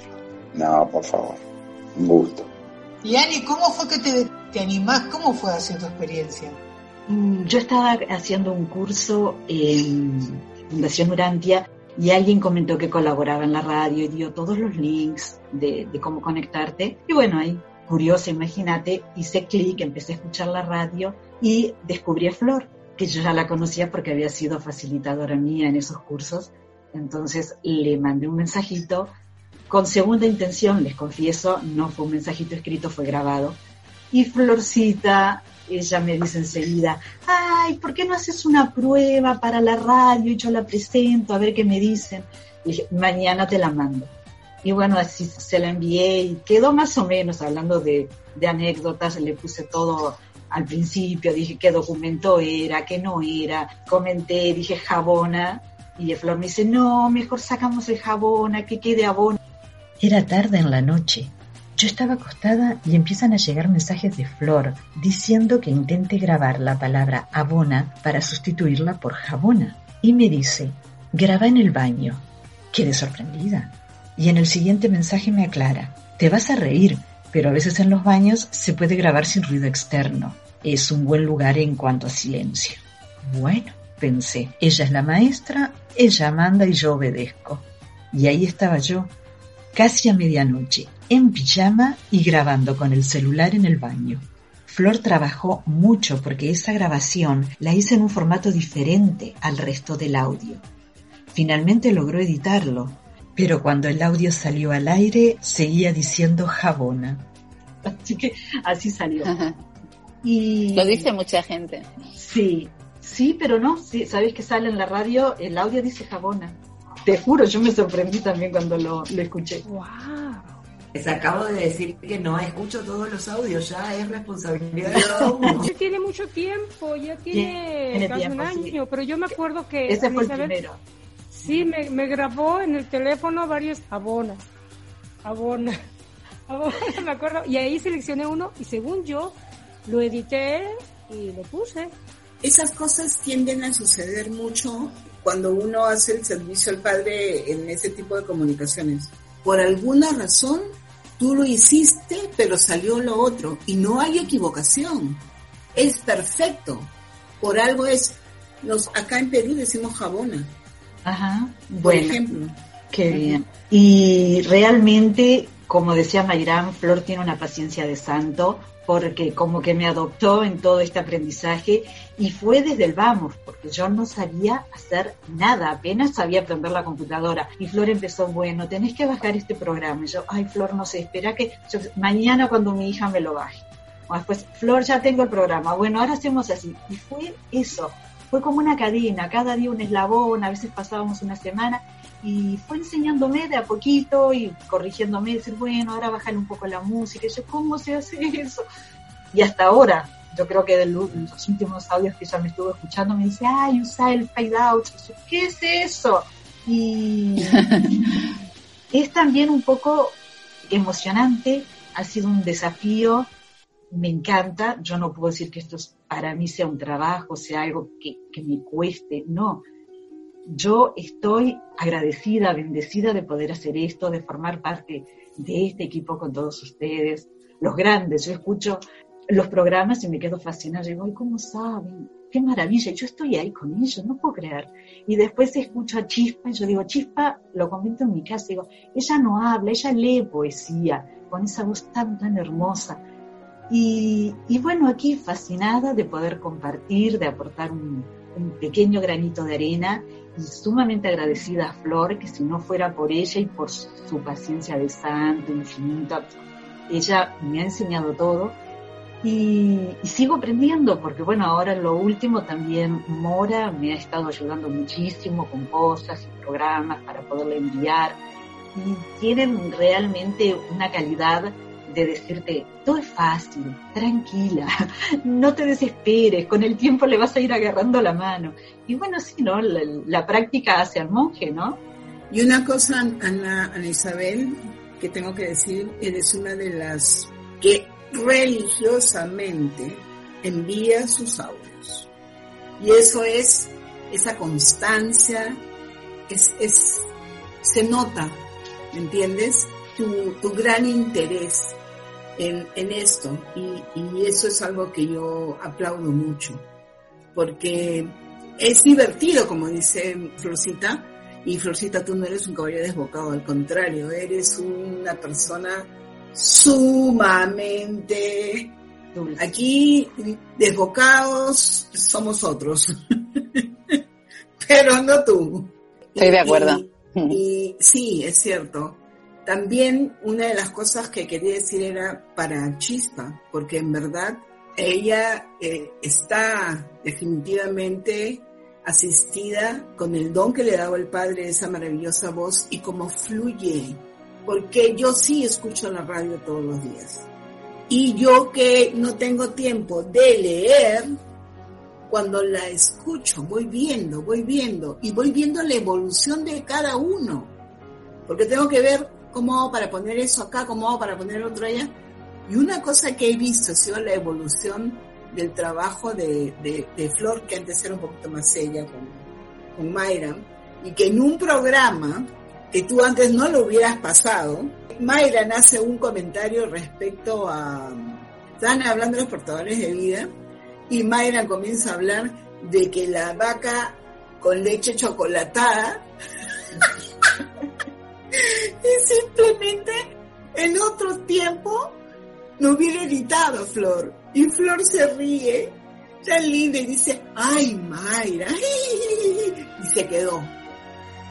Speaker 7: No, por favor. Un gusto.
Speaker 5: Y Ani, ¿cómo fue que te, te animás? ¿Cómo fue así tu experiencia?
Speaker 8: Yo estaba haciendo un curso en Fundación Urantia y alguien comentó que colaboraba en la radio y dio todos los links de, cómo conectarte. Y bueno, ahí, curiosa, imagínate, hice clic, empecé a escuchar la radio y descubrí a Flor, que yo ya la conocía porque había sido facilitadora mía en esos cursos. Entonces le mandé un mensajito con segunda intención, les confieso, no fue un mensajito escrito, fue grabado. Y Florcita ella me dice enseguida, ay, ¿por qué no haces una prueba para la radio y yo la presento a ver qué me dicen? Dije, mañana te la mando. Y bueno, así se la envié y quedó más o menos hablando de, de anécdotas, le puse todo al principio, dije qué documento era, qué no era, comenté, dije jabona, y Flor me dice, no, mejor sacamos el jabona, que quede abona.
Speaker 9: Era tarde en la noche yo estaba acostada y empiezan a llegar mensajes de Flor diciendo que intente grabar la palabra abona para sustituirla por jabona. Y me dice, graba en el baño. Quedé sorprendida. Y en el siguiente mensaje me aclara, te vas a reír, pero a veces en los baños se puede grabar sin ruido externo. Es un buen lugar en cuanto a silencio. Bueno, pensé, ella es la maestra, ella manda y yo obedezco. Y ahí estaba yo, casi a medianoche, en pijama y grabando con el celular en el baño. Flor trabajó mucho porque esa grabación la hice en un formato diferente al resto del audio. Finalmente logró editarlo, pero cuando el audio salió al aire seguía diciendo jabona.
Speaker 8: Así que así salió. Y...
Speaker 4: Lo dice mucha gente.
Speaker 8: Sí, sí, pero no, sí, sabéis que sale en la radio, el audio dice jabona te juro, yo me sorprendí también cuando lo, lo escuché.
Speaker 6: ¡Wow!
Speaker 1: Les acabo de decir que no escucho todos los audios, ya es responsabilidad de
Speaker 6: Ya tiene mucho tiempo, ya tiene, casi un año, pero yo me acuerdo que...
Speaker 8: Ese fue el primero.
Speaker 6: Sí, me, me grabó en el teléfono varios abona, abona, *laughs* abona, me acuerdo, y ahí seleccioné uno y según yo lo edité y lo puse.
Speaker 2: Esas cosas tienden a suceder mucho cuando uno hace el servicio al padre en ese tipo de comunicaciones. Por alguna razón, tú lo hiciste, pero salió lo otro. Y no hay equivocación. Es perfecto. Por algo es, los, acá en Perú decimos jabona.
Speaker 8: Ajá. Por ejemplo. Qué bien. Y realmente, como decía Mayrán, Flor tiene una paciencia de santo porque como que me adoptó en todo este aprendizaje y fue desde el vamos, porque yo no sabía hacer nada, apenas sabía aprender la computadora. Y Flor empezó, bueno, tenés que bajar este programa. Y yo, ay, Flor, no sé, espera que mañana cuando mi hija me lo baje. O después, Flor, ya tengo el programa. Bueno, ahora hacemos así. Y fue eso, fue como una cadena, cada día un eslabón, a veces pasábamos una semana y fue enseñándome de a poquito y corrigiéndome, decir, bueno, ahora bájale un poco la música, y yo, ¿cómo se hace eso? Y hasta ahora, yo creo que de los últimos audios que ella me estuvo escuchando, me dice, ay, usa el fade out, ¿qué es eso? Y *laughs* es también un poco emocionante, ha sido un desafío, me encanta, yo no puedo decir que esto para mí sea un trabajo, sea algo que, que me cueste, no, yo estoy agradecida, bendecida de poder hacer esto, de formar parte de este equipo con todos ustedes, los grandes. Yo escucho los programas y me quedo fascinada. Digo, ay, ¿cómo saben? Qué maravilla. Yo estoy ahí con ellos, no puedo creer. Y después escucho a Chispa y yo digo, Chispa, lo comento en mi casa, digo, ella no habla, ella lee poesía con esa voz tan, tan hermosa. Y, y bueno, aquí fascinada de poder compartir, de aportar un, un pequeño granito de arena y sumamente agradecida a Flor, que si no fuera por ella y por su paciencia de santo, infinita, ella me ha enseñado todo. Y, sigo aprendiendo porque bueno, ahora lo último también Mora me ha estado ayudando muchísimo con cosas y programas para poderle enviar. Y tienen realmente una calidad de decirte, todo es fácil, tranquila, *laughs* no te desesperes, con el tiempo le vas a ir agarrando la mano. Y bueno, sí, ¿no? La, práctica hace al monje, ¿no?
Speaker 2: Y una cosa, Ana, Ana Isabel, que tengo que decir, eres una de las que religiosamente envía sus audios. Y eso es esa constancia, es, es, se nota, ¿me entiendes? Tu, tu gran interés en, en esto y, y, eso es algo que yo aplaudo mucho porque es divertido como dice Florcita y Florcita tú no eres un caballo desbocado al contrario eres una persona sumamente aquí desbocados somos otros *laughs* pero no tú.
Speaker 4: Estoy de acuerdo.
Speaker 2: Y sí es cierto también una de las cosas que quería decir era para Chispa, porque en verdad ella eh, está definitivamente asistida con el don que le daba el Padre, esa maravillosa voz y cómo fluye, porque yo sí escucho la radio todos los días. Y yo que no tengo tiempo de leer, cuando la escucho, voy viendo, voy viendo y voy viendo la evolución de cada uno, porque tengo que ver ¿Cómo hago para poner eso acá? ¿Cómo hago para poner otro allá? Y una cosa que he visto ha sido la evolución del trabajo de, de, Flor, que antes era un poquito más seria con, con Mayra, y que en un programa que tú antes no lo hubieras pasado, Mayra hace un comentario respecto a... Están hablando de los portadores de vida y Mayra comienza a hablar de que la vaca con leche chocolatada *laughs* y simplemente en otro tiempo no hubiera editado Flor. Y Flor se ríe, tan linda, y dice, ay Mayra, *laughs* y se quedó.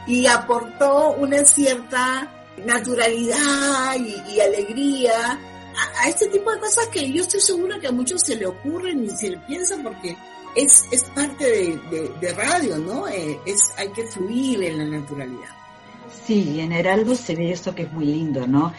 Speaker 2: Y aportó una cierta naturalidad y, alegría a, este tipo de cosas que yo estoy segura que a muchos se le ocurren y se le piensan porque es, es parte de, radio, ¿no? Eh, es, hay que fluir en la naturalidad.
Speaker 8: Sí, en Heraldo se ve eso que es muy lindo, ¿no?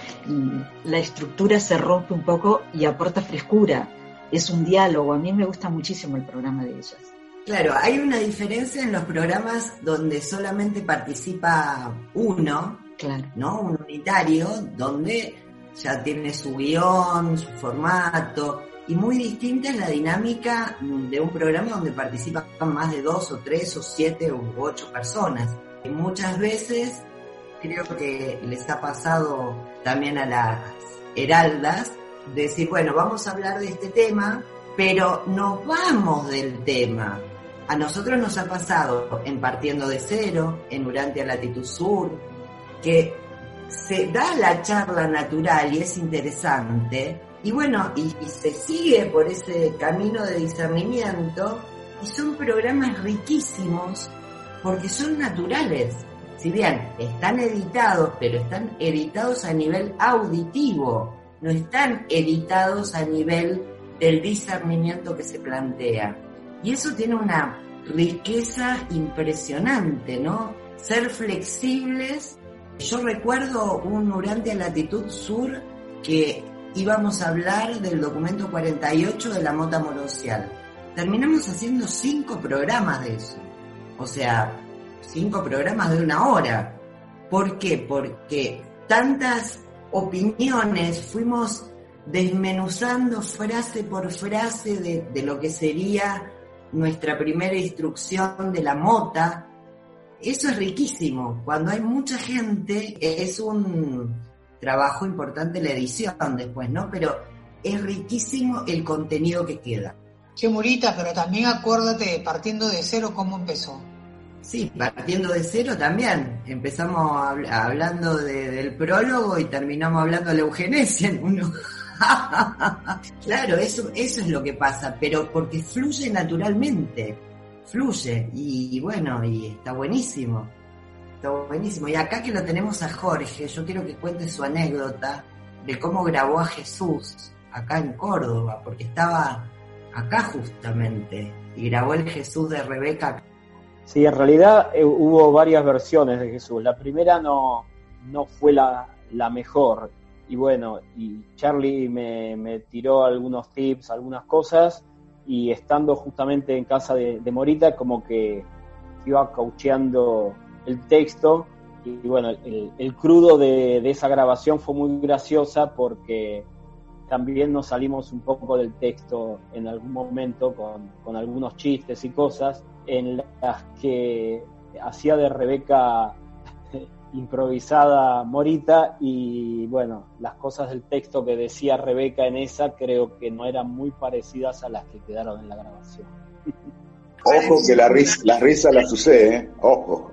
Speaker 8: La estructura se rompe un poco y aporta frescura. Es un diálogo. A mí me gusta muchísimo el programa de ellas.
Speaker 1: Claro, hay una diferencia en los programas donde solamente participa uno, claro. ¿no? Un unitario, donde ya tiene su guion, su formato, y muy distinta es la dinámica de un programa donde participan más de dos o tres o siete u ocho personas. Y muchas veces creo que les ha pasado también a las heraldas decir, bueno, vamos a hablar de este tema, pero nos vamos del tema. A nosotros nos ha pasado en Partiendo de Cero, en Urantia Latitud Sur, que se da la charla natural y es interesante, y bueno, y, y, se sigue por ese camino de discernimiento, y son programas riquísimos porque son naturales. Si bien están editados, pero están editados a nivel auditivo, no están editados a nivel del discernimiento que se plantea. Y eso tiene una riqueza impresionante, ¿no? Ser flexibles. Yo recuerdo un Durante a Latitud Sur que íbamos a hablar del documento 48 de la Mota Morocial. Terminamos haciendo cinco programas de eso. O sea, cinco programas de una hora. ¿Por qué? Porque tantas opiniones fuimos desmenuzando frase por frase de, lo que sería nuestra primera instrucción de la mota. Eso es riquísimo. Cuando hay mucha gente, es un trabajo importante la edición después, ¿no? Pero es riquísimo el contenido que queda.
Speaker 5: Che, Murita, pero también acuérdate, partiendo de cero, cómo empezó.
Speaker 1: Sí, partiendo de cero también. Empezamos hablando del prólogo y terminamos hablando de la eugenesia en uno. *laughs* claro, eso, eso es lo que pasa, pero porque fluye naturalmente, fluye y, bueno, y está buenísimo, está buenísimo. Y acá que lo tenemos a Jorge, yo quiero que cuente su anécdota de cómo grabó a Jesús acá en Córdoba, porque estaba acá justamente y grabó el Jesús de Rebeca.
Speaker 10: Sí, en realidad eh, hubo varias versiones de Jesús. La primera no, no fue la, la mejor y bueno, y Charlie me, tiró algunos tips, algunas cosas, y estando justamente en casa de, Morita, como que iba caucheando el texto, y, bueno, el, crudo de, esa grabación fue muy graciosa porque también nos salimos un poco del texto en algún momento con, con algunos chistes y cosas en las que hacía de Rebeca *laughs* improvisada Morita y bueno, las cosas del texto que decía Rebeca en esa creo que no eran muy parecidas a las que quedaron en la grabación. *laughs*
Speaker 7: Ojo que la risa, la risa la sucede, ¿eh? ojo.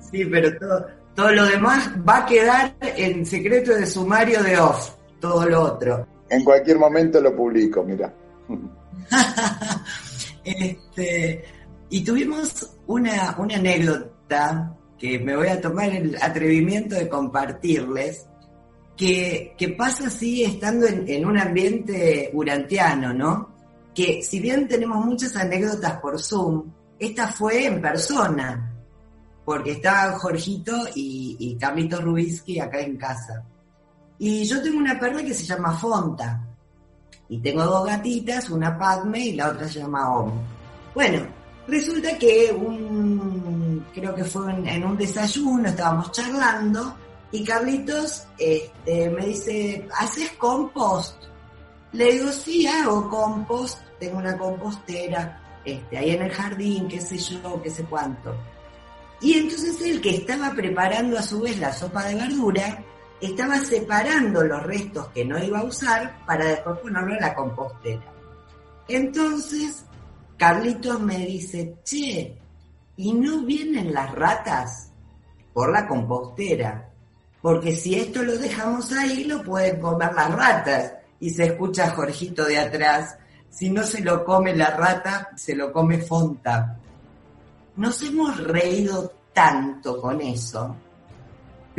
Speaker 1: Sí, pero todo, todo lo demás va a quedar en secreto de sumario de off, todo lo otro.
Speaker 7: En cualquier momento lo publico, mira. *laughs*
Speaker 1: este, y tuvimos una, una anécdota que me voy a tomar el atrevimiento de compartirles, que, pasa así estando en, un ambiente urantiano, ¿no? Que si bien tenemos muchas anécdotas por Zoom, esta fue en persona, porque estaban Jorgito y, y Carlitos Rubisky acá en casa. Y yo tengo una perra que se llama Fonta, y tengo dos gatitas, una Padme y la otra se llama Om. Bueno, Resulta que un, creo que fue en, un desayuno, estábamos charlando, y Carlitos este, me dice, ¿haces compost? Le digo, sí, hago compost, tengo una compostera, este, ahí en el jardín, qué sé yo, qué sé cuánto. Y entonces él que estaba preparando a su vez la sopa de verdura, estaba separando los restos que no iba a usar para después ponerlo en la compostera. Entonces Carlitos me dice, che, ¿y no vienen las ratas por la compostera? Porque si esto lo dejamos ahí, lo pueden comer las ratas. Y se escucha Jorgito de atrás, si no se lo come la rata, se lo come Fonta. Nos hemos reído tanto con eso,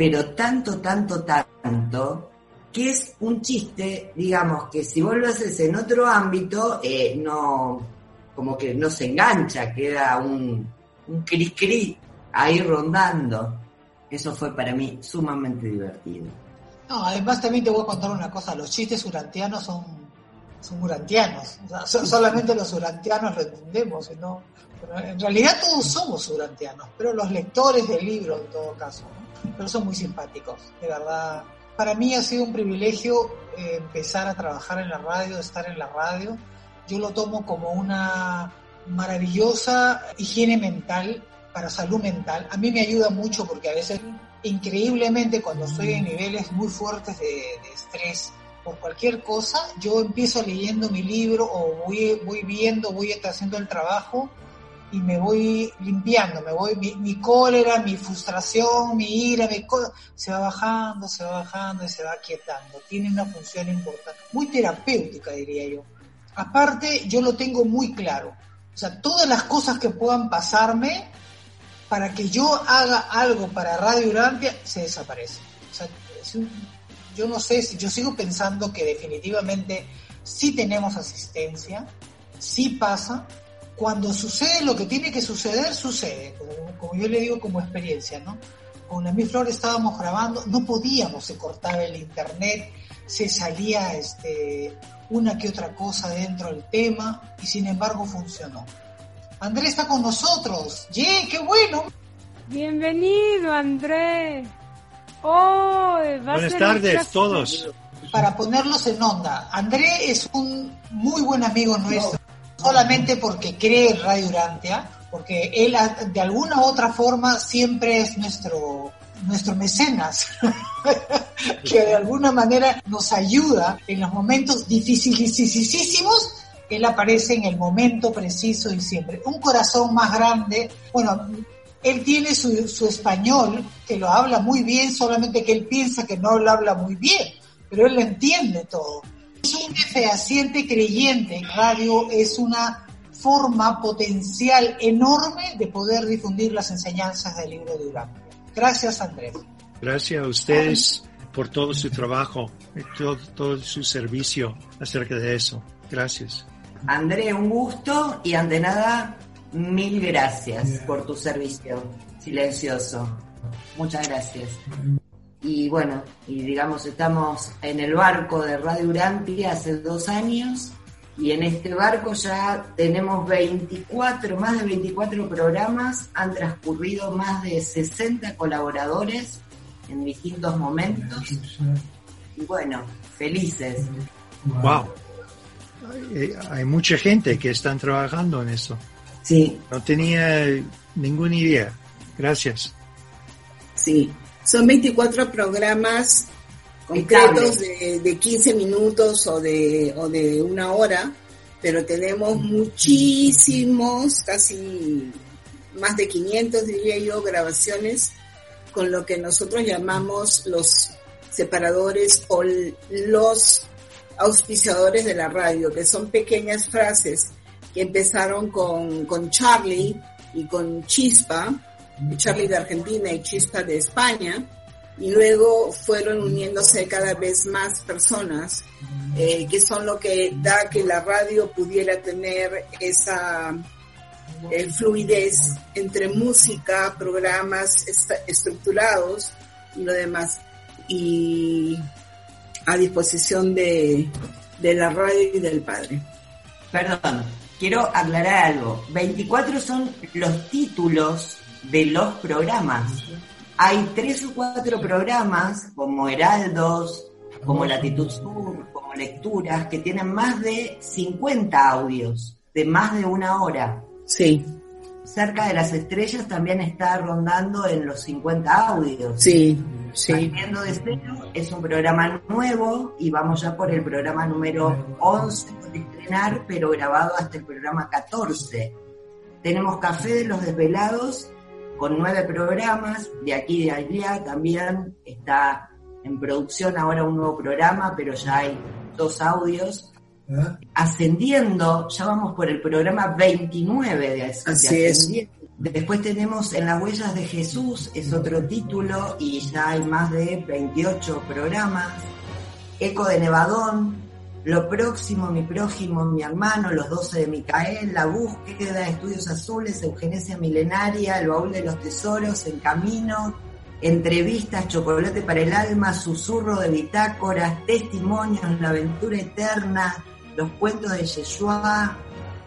Speaker 1: pero tanto, tanto, tanto, que es un chiste, digamos, que si vos lo haces en otro ámbito, eh, no, como que no se engancha, queda un, un cris ahí rondando. Eso fue para mí sumamente divertido.
Speaker 5: No, además también te voy a contar una cosa, los chistes urantianos son, son urantianos, solamente los urantianos lo entendemos, ¿no? en realidad todos somos urantianos, pero los lectores del libro en todo caso, pero son muy simpáticos, de verdad. Para mí ha sido un privilegio eh, empezar a trabajar en la radio, estar en la radio. Yo lo tomo como una maravillosa higiene mental para salud mental. A mí me ayuda mucho porque a veces, increíblemente, cuando estoy en niveles muy fuertes de, estrés por cualquier cosa, yo empiezo leyendo mi libro o voy, voy viendo, voy haciendo el trabajo y me voy limpiando, me voy, mi, cólera, mi frustración, mi ira, mi se va bajando, se va bajando y se va quietando. Tiene una función importante, muy terapéutica diría yo. Aparte, yo lo tengo muy claro. O sea, todas las cosas que puedan pasarme para que yo haga algo para Radio Urampia, se desaparece. O sea, yo no sé si yo sigo pensando que definitivamente sí tenemos asistencia, sí pasa, cuando sucede lo que tiene que suceder, sucede, como, yo le digo como experiencia, ¿no? Con la Mi Flor estábamos grabando, no podíamos, se cortaba el internet, se salía este, una que otra cosa dentro del tema y sin embargo funcionó. Andrés está con nosotros, ¡Ye, qué bueno!
Speaker 6: Bienvenido, Andrés. Oh,
Speaker 11: Buenas tardes, todos.
Speaker 5: Para ponerlos en onda, Andrés es un muy buen amigo nuestro solamente porque cree Radio Urantia, porque él de alguna u otra forma siempre es nuestro nuestro mecenas, *laughs* que de alguna manera nos ayuda en los momentos dificilísimos, él aparece en el momento preciso y siempre. Un corazón más grande, bueno, él tiene su, su español, que lo habla muy bien, solamente que él piensa que no lo habla muy bien, pero él lo entiende todo. Es un fehaciente creyente. Radio es una forma potencial enorme de poder difundir las enseñanzas del libro de Urán. Gracias, Andrés.
Speaker 11: Gracias a ustedes por todo su trabajo, todo, todo su servicio acerca de eso. Gracias.
Speaker 1: Andrés, un gusto y ante nada, mil gracias por tu servicio silencioso. Muchas gracias. Y bueno, y digamos, estamos en el barco de Radio Uranti hace dos años y en este barco ya tenemos 24, más de 24 programas, han transcurrido más de 60 colaboradores en distintos momentos y bueno, felices.
Speaker 11: Wow. Hay, mucha gente que están trabajando en eso.
Speaker 1: Sí.
Speaker 11: No tenía ninguna idea. Gracias.
Speaker 2: Sí, son 24 programas concretos de, de, 15 minutos o de, o de una hora, pero tenemos muchísimos, casi más de 500 diría yo, grabaciones con lo que nosotros llamamos los separadores o los auspiciadores de la radio, que son pequeñas frases que empezaron con, con Charlie y con Chispa, Charlie de Argentina y Chispa de España, y luego fueron uniéndose cada vez más personas, eh, que son lo que da que la radio pudiera tener esa eh, fluidez entre música, programas estructurados y lo demás, y a disposición de, de la radio y del padre.
Speaker 1: Perdón, quiero aclarar algo. 24 son los títulos de los programas. Hay tres o cuatro programas como Heraldos, como Latitud Sur, como Lecturas, que tienen más de 50 audios, de más de una hora.
Speaker 2: Sí.
Speaker 1: Cerca de las estrellas también está rondando en los 50 audios.
Speaker 2: Sí, sí.
Speaker 1: Partiendo de cero es un programa nuevo y vamos ya por el programa número 11 por estrenar, pero grabado hasta el programa 14. Tenemos Café de los Desvelados, con nueve programas, de aquí de allá también está en producción ahora un nuevo programa, pero ya hay dos audios. ¿Ah? Ascendiendo, ya vamos por el programa 29 de,
Speaker 2: Así es.
Speaker 1: Después tenemos En las huellas de Jesús, es otro título, y ya hay más de 28 programas. Eco de Nevadón, lo próximo, mi prójimo, mi hermano, los doce de Micael, la búsqueda, estudios azules, eugenesia milenaria, el baúl de los tesoros, el camino, entrevistas, chocolate para el alma, susurro de bitácoras, testimonios, la aventura eterna, los cuentos de Yeshua,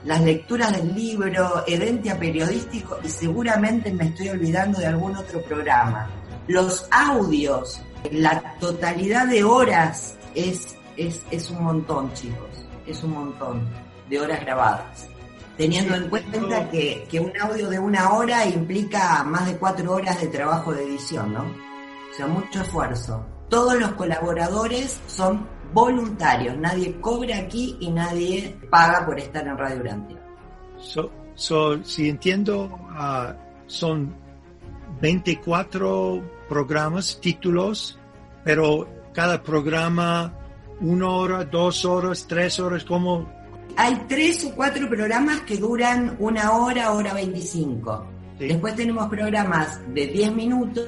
Speaker 1: las lecturas del libro, Edentia Periodístico y seguramente me estoy olvidando de algún otro programa. Los audios, la totalidad de horas es, es, es un montón, chicos, es un montón de horas grabadas. Teniendo en cuenta que, que un audio de una hora implica más de cuatro horas de trabajo de edición, ¿no? O sea, mucho esfuerzo. Todos los colaboradores son voluntarios, nadie cobra aquí y nadie paga por estar en Radio Urantia.
Speaker 11: So, so, si entiendo, uh, son 24 programas, títulos, pero cada programa, una hora, dos horas, tres horas, ¿cómo?
Speaker 1: Hay tres o cuatro programas que duran una hora, hora 25. Sí. Después tenemos programas de 10 minutos,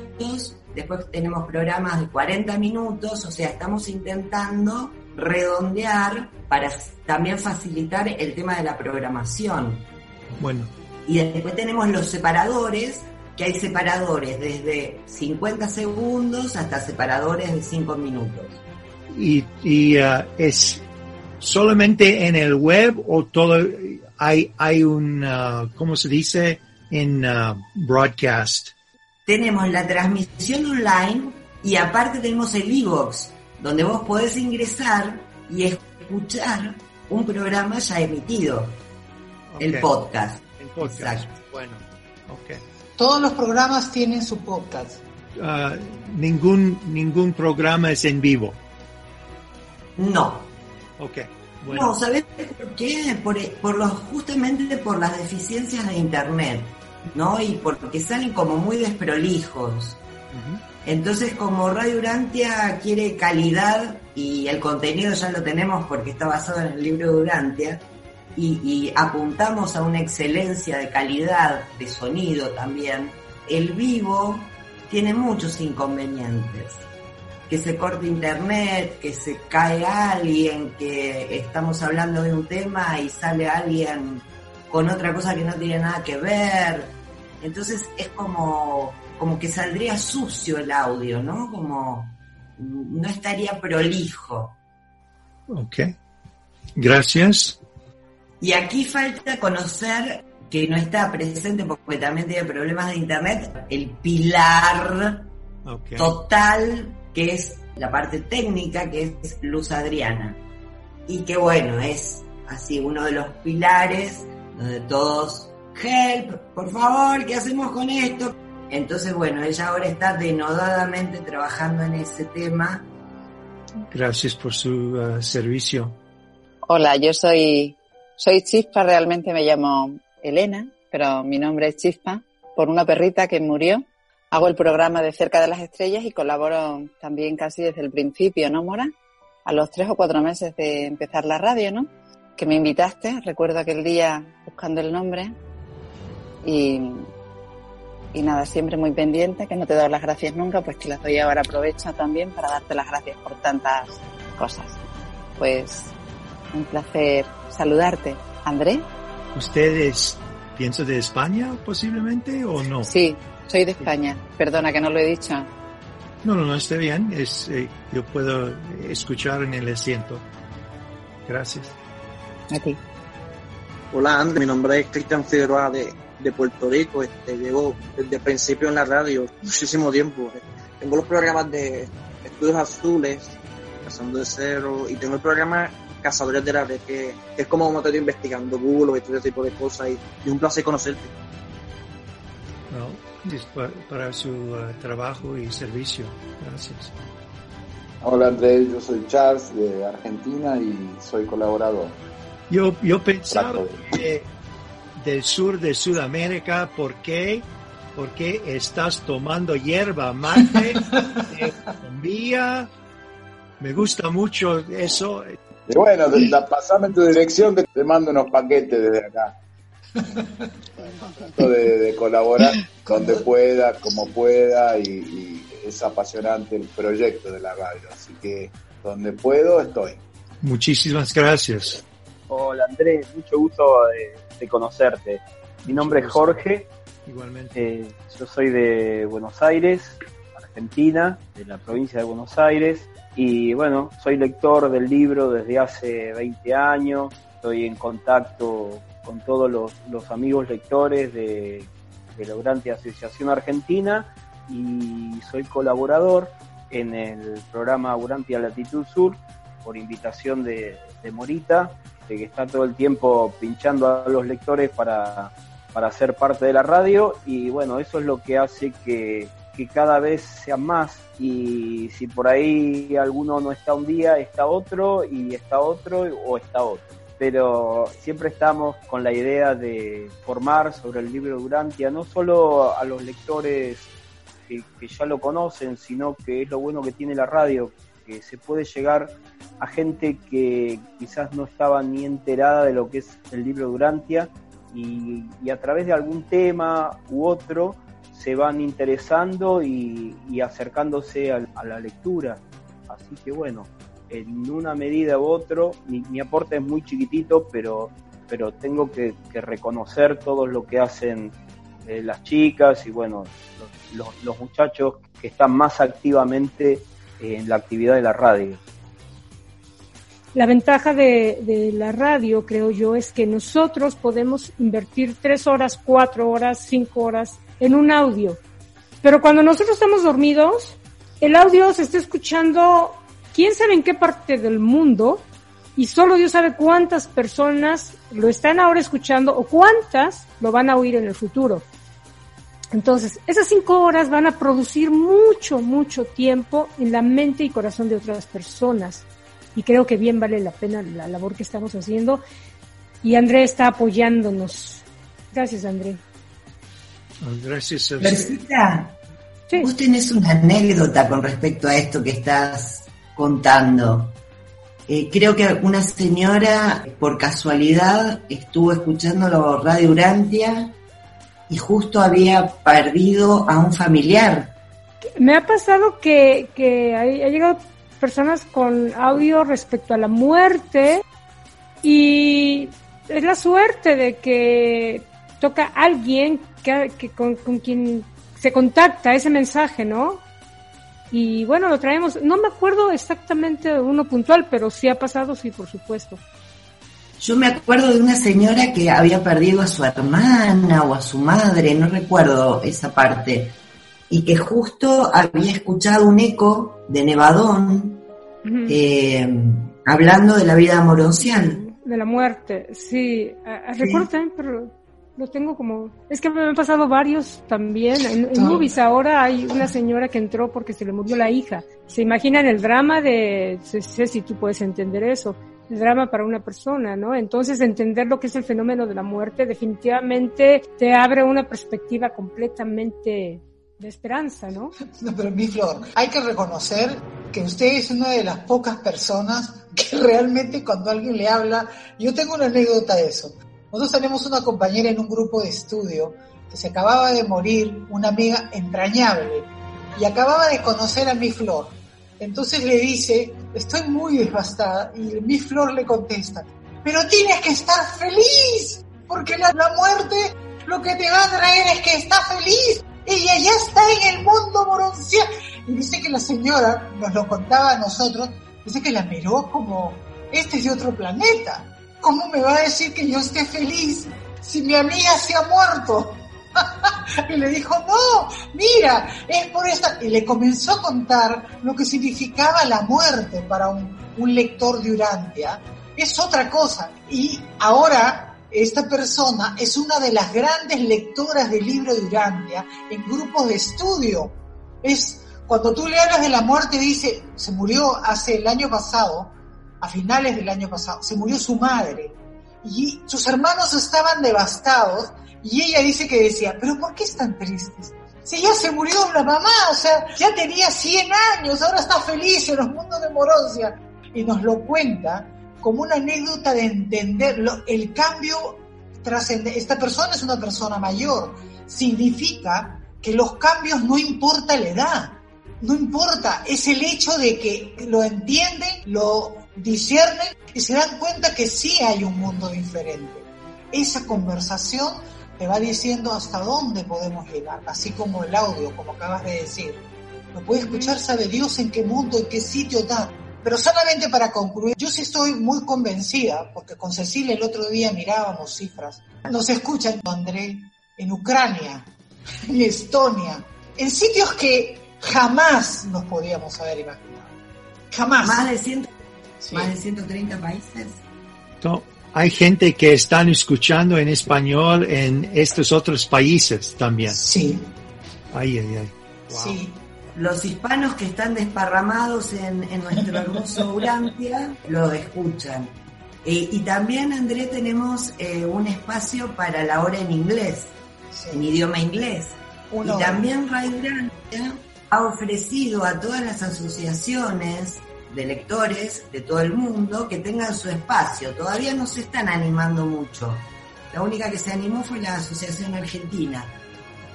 Speaker 1: después tenemos programas de 40 minutos, o sea, estamos intentando redondear para también facilitar el tema de la programación.
Speaker 11: Bueno.
Speaker 1: Y después tenemos los separadores, que hay separadores desde 50 segundos hasta separadores de 5 minutos.
Speaker 11: ¿Y, y uh, es solamente en el web o todo hay, hay un, uh, ¿cómo se dice? En uh, broadcast.
Speaker 1: Tenemos la transmisión online y aparte tenemos el e-box, donde vos podés ingresar y escuchar un programa ya emitido, okay. el podcast.
Speaker 11: El podcast. Exacto. Bueno, ok.
Speaker 5: Todos los programas tienen su podcast.
Speaker 11: Uh, ningún, ningún programa es en vivo.
Speaker 1: No.
Speaker 11: Ok.
Speaker 1: Bueno. No, ¿sabes por qué? Por, por los, justamente por las deficiencias de Internet, ¿no? Y porque salen como muy desprolijos. Uh -huh. Entonces, como Radio Urantia quiere calidad y el contenido ya lo tenemos porque está basado en el libro de Urantia, y, y, apuntamos a una excelencia de calidad de sonido también, el vivo tiene muchos inconvenientes. Que se corte internet, que se cae alguien, que estamos hablando de un tema y sale alguien con otra cosa que no tiene nada que ver. Entonces es como, como que saldría sucio el audio, ¿no? Como no estaría prolijo.
Speaker 11: Ok. Gracias.
Speaker 1: Y aquí falta conocer, que no está presente porque también tiene problemas de internet, el pilar okay. total, que es la parte técnica, que es Luz Adriana. Y que bueno, es así uno de los pilares donde todos, help, por favor, ¿qué hacemos con esto? Entonces, bueno, ella ahora está denodadamente trabajando en ese tema.
Speaker 11: Gracias por su uh, servicio.
Speaker 4: Hola, yo soy soy Chispa, realmente me llamo Elena, pero mi nombre es Chispa, por una perrita que murió. Hago el programa de Cerca de las Estrellas y colaboro también casi desde el principio, ¿no, Mora? A los tres o cuatro meses de empezar la radio, ¿no? Que me invitaste, recuerdo aquel día buscando el nombre y, y nada, siempre muy pendiente, que no te he dado las gracias nunca, pues que las doy ahora, aprovecho también para darte las gracias por tantas cosas. Pues un placer saludarte. ¿André?
Speaker 11: ¿Usted es, pienso, de España posiblemente o no?
Speaker 4: Sí, soy de España. Perdona que no lo he dicho.
Speaker 11: No, no, no, está bien. Es, eh, yo puedo escuchar en el asiento. Gracias.
Speaker 4: A ti.
Speaker 3: Hola, André. Mi nombre es Cristian Figueroa de, de Puerto Rico. Este, llevo desde el principio en la radio muchísimo tiempo. Tengo los programas de Estudios Azules, Pasando de Cero, y tengo el programa Cazadores de la Red, que, que es como te estoy investigando Google y todo ese tipo de cosas, y, y es un placer conocerte.
Speaker 11: No, para, su uh, trabajo y servicio. Gracias.
Speaker 7: Hola Andrés, yo soy Charles de Argentina y soy colaborador.
Speaker 11: Yo, yo pensaba que del sur de Sudamérica, ¿por qué? Porque estás tomando hierba mate *laughs* de Colombia. Me gusta mucho eso.
Speaker 7: Y bueno, pasame tu dirección que te mando unos paquetes desde acá. *laughs* de, de, colaborar donde pueda, como pueda, y, y, es apasionante el proyecto de la radio. Así que donde puedo, estoy.
Speaker 11: Muchísimas gracias.
Speaker 10: Hola Andrés, mucho gusto de, de conocerte. Mi nombre es Jorge.
Speaker 11: Igualmente.
Speaker 10: Eh, yo soy de Buenos Aires, Argentina, de la provincia de Buenos Aires. Y bueno, soy lector del libro desde hace 20 años, estoy en contacto con todos los, amigos lectores de, de la Urante Asociación Argentina y soy colaborador en el programa Urantia Latitud Sur por invitación de, Morita, de que está todo el tiempo pinchando a los lectores para, para ser parte de la radio. Y bueno, eso es lo que hace que, que cada vez sea más. Y si por ahí alguno no está un día, está otro y está otro o está otro pero siempre estamos con la idea de formar sobre el libro Durantia, no solo a los lectores que, ya lo conocen, sino que es lo bueno que tiene la radio, que se puede llegar a gente que quizás no estaba ni enterada de lo que es el libro Durantia y, a través de algún tema u otro se van interesando y, acercándose a la lectura. Así que bueno, en una medida u otro, mi, aporte es muy chiquitito, pero, pero tengo que, reconocer todo lo que hacen eh, las chicas y bueno, los, muchachos que están más activamente en la actividad de la radio.
Speaker 6: La ventaja de, de, la radio, creo yo, es que nosotros podemos invertir tres horas, cuatro horas, cinco horas en un audio. Pero cuando nosotros estamos dormidos, el audio se está escuchando quién sabe en qué parte del mundo y solo Dios sabe cuántas personas lo están ahora escuchando o cuántas lo van a oír en el futuro. Entonces, esas cinco horas van a producir mucho, mucho tiempo en la mente y corazón de otras personas. Y creo que bien vale la pena la labor que estamos haciendo. Y André está apoyándonos. Gracias, André.
Speaker 1: Gracias. Sí. vos tenés una anécdota con respecto a esto que estás contando. Eh, creo que una señora, por casualidad, estuvo escuchando la Radio Urantia y justo había perdido a un familiar.
Speaker 6: Me ha pasado que, que ha, llegado personas con audio respecto a la muerte y es la suerte de que toca alguien que, que con, con, quien se contacta ese mensaje, ¿no? Y bueno, lo traemos, no me acuerdo exactamente uno puntual, pero sí ha pasado, sí, por supuesto.
Speaker 1: Yo me acuerdo de una señora que había perdido a su hermana o a su madre, no recuerdo esa parte, y que justo había escuchado un eco de Nevadón eh, hablando de la vida amorosa.
Speaker 6: De la muerte, sí. Recuerdo también, pero lo tengo como... Es que me han pasado varios también. En, en ahora hay una señora que entró porque se le murió la hija. Se imaginan el drama de... Sé si tú puedes entender eso. El drama para una persona, ¿no? Entonces entender lo que es el fenómeno de la muerte definitivamente te abre una perspectiva completamente de esperanza, ¿no? *laughs*
Speaker 5: No, pero mi Flor, hay que reconocer que usted es una de las pocas personas que realmente cuando alguien le habla, yo tengo una anécdota de eso. Nosotros tenemos una compañera en un grupo de estudio que se acababa de morir, una amiga entrañable, y acababa de conocer a mi Flor. Entonces le dice, estoy muy devastada, y mi Flor le contesta, pero tienes que estar feliz, porque la, la muerte lo que te va a traer es que está feliz, ella ya está en el mundo moronciano. Y dice que la señora, nos lo contaba a nosotros, dice que la miró como, este es de otro planeta. ¿Cómo me va a decir que yo esté feliz si mi amiga se ha muerto? *laughs* y le dijo, no, mira, es por esta... Y le comenzó a contar lo que significaba la muerte para un, lector de Urantia. Es otra cosa. Y ahora esta persona es una de las grandes lectoras del libro de Urantia en grupos de estudio. Es cuando tú le hablas de la muerte, dice, se murió hace el año pasado, a finales del año pasado, se murió su madre y sus hermanos estaban devastados y ella dice que decía, pero ¿por qué están tristes? Si ya se murió la mamá, o sea, ya tenía 100 años, ahora está feliz en los mundos de Morosia. Y nos lo cuenta como una anécdota de entender el cambio trascendente. Esta persona es una persona mayor. Significa que los cambios no importa la edad. No importa, es el hecho de que lo entienden, lo disciernen y se dan cuenta que sí hay un mundo diferente. Esa conversación te va diciendo hasta dónde podemos llegar, así como el audio, como acabas de decir. lo puede escuchar, sabe Dios en qué mundo, en qué sitio está. Pero solamente para concluir, yo sí estoy muy convencida, porque con Cecilia el otro día mirábamos cifras. Nos escuchan, André, en Ucrania, en Estonia, en sitios que jamás nos podíamos haber imaginado. Jamás.
Speaker 1: Más de, 100, más de 130 países.
Speaker 11: No, hay gente que están escuchando en español en estos otros países también.
Speaker 5: Sí.
Speaker 11: Ay, ay, ay.
Speaker 1: Sí. Los hispanos que están desparramados en, en nuestro hermoso *laughs* Urantia lo escuchan. Eh, y también, André, tenemos eh, un espacio para la hora en inglés, en idioma inglés. Y también Radio Urantia ha ofrecido a todas las asociaciones de lectores de todo el mundo que tengan su espacio. Todavía no se están animando mucho. La única que se animó fue la Asociación Argentina.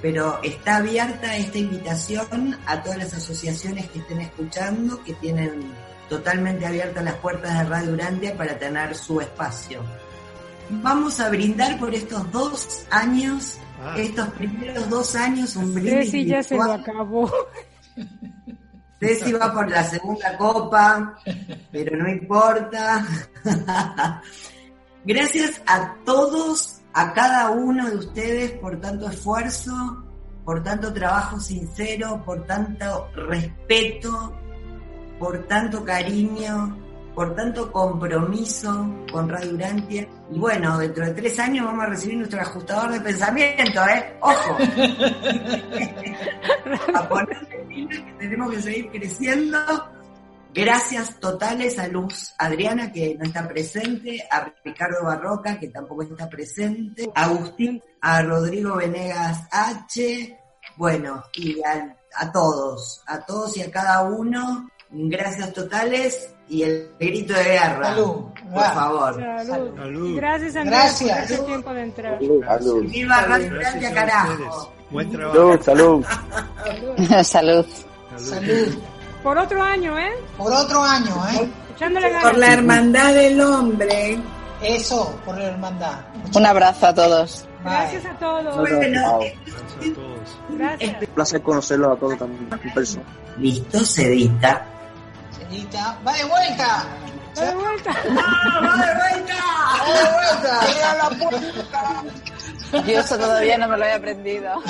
Speaker 1: Pero está abierta esta invitación a todas las asociaciones que estén escuchando, que tienen totalmente abiertas las puertas de Radio Urantia para tener su espacio. Vamos a brindar por estos dos años,
Speaker 11: Ah.
Speaker 1: estos primeros dos años, un brindis
Speaker 6: Ceci ya se lo acabó.
Speaker 1: Ceci *laughs* va por la segunda copa, pero no importa. *laughs* Gracias a todos, a cada uno de ustedes por tanto esfuerzo, por tanto trabajo sincero, por tanto respeto, por tanto cariño, por tanto compromiso con Radio Urantia. Y bueno, dentro de tres años vamos a recibir nuestro ajustador de pensamiento, ¿eh? ¡Ojo! *laughs* a ponerle pilas que tenemos que seguir creciendo. Gracias totales a Luz Adriana, que no está presente, a Ricardo Barroca, que tampoco está presente, a Agustín, a Rodrigo Venegas H, bueno, y a, a todos, a todos y a cada uno, gracias totales y el grito de guerra,
Speaker 5: Salud.
Speaker 1: por favor.
Speaker 6: Salud.
Speaker 11: Salud.
Speaker 6: Gracias, Andrés,
Speaker 5: Gracias.
Speaker 6: por darte tiempo de entrar.
Speaker 7: Salud.
Speaker 1: Viva Radio carajo.
Speaker 11: Buen trabajo.
Speaker 10: Salud, salud. *laughs*
Speaker 4: Salud.
Speaker 5: Salud.
Speaker 6: Por otro año, ¿eh?
Speaker 5: Por otro año, ¿eh?
Speaker 6: Echándole ganas.
Speaker 2: Por la hermandad del hombre.
Speaker 5: Eso, por la hermandad.
Speaker 4: Un abrazo a todos.
Speaker 6: Gracias a todos.
Speaker 1: Bueno,
Speaker 11: Gracias a todos.
Speaker 6: Gracias.
Speaker 3: Un placer conocerlos a todos también
Speaker 1: listo, se edita.
Speaker 5: Señorita, va de vuelta.
Speaker 6: Da de vuelta.
Speaker 1: ¡Va de vuelta!
Speaker 5: Va de vuelta. *laughs*
Speaker 4: Yo eso todavía no me lo he aprendido.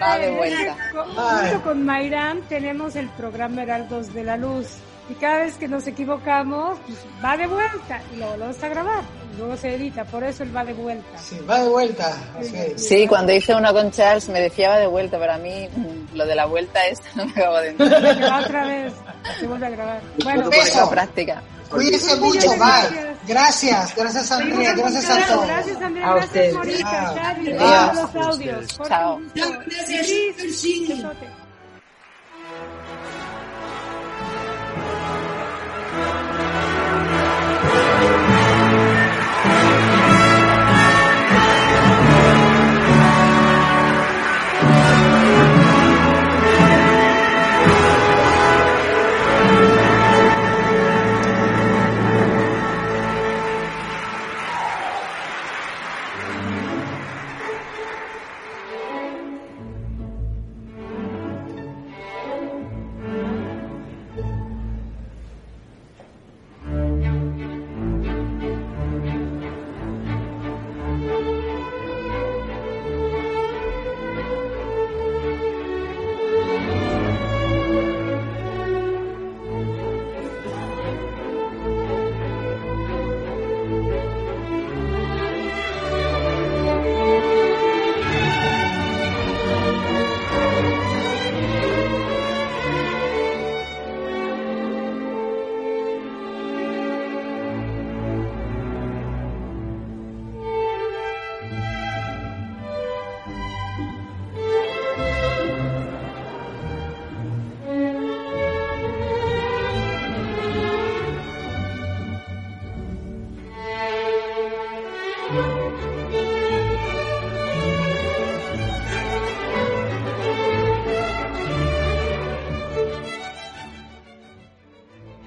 Speaker 4: Va de vuelta.
Speaker 6: Junto con Mayram tenemos el programa Heraldos de la Luz. Y cada vez que nos equivocamos, pues va de vuelta. Y luego lo vamos a grabar. Y luego se edita. Por eso él va de vuelta.
Speaker 5: Sí, va de vuelta. Es.
Speaker 4: Sí, cuando hice uno con Charles me decía va de vuelta, pero a mí mm, lo de la vuelta *laughs* esta no me acabo de entender.
Speaker 6: Va otra vez. Se vuelve a grabar. Bueno.
Speaker 4: Tengo práctica.
Speaker 5: Cuídense mucho, bye. Gracias, gracias Andrea, gracias a todos.
Speaker 6: Gracias, Andrea.
Speaker 2: A
Speaker 6: Gracias,
Speaker 2: ustedes.
Speaker 6: Morita. Todos los audios.
Speaker 4: Chao.
Speaker 1: Gracias.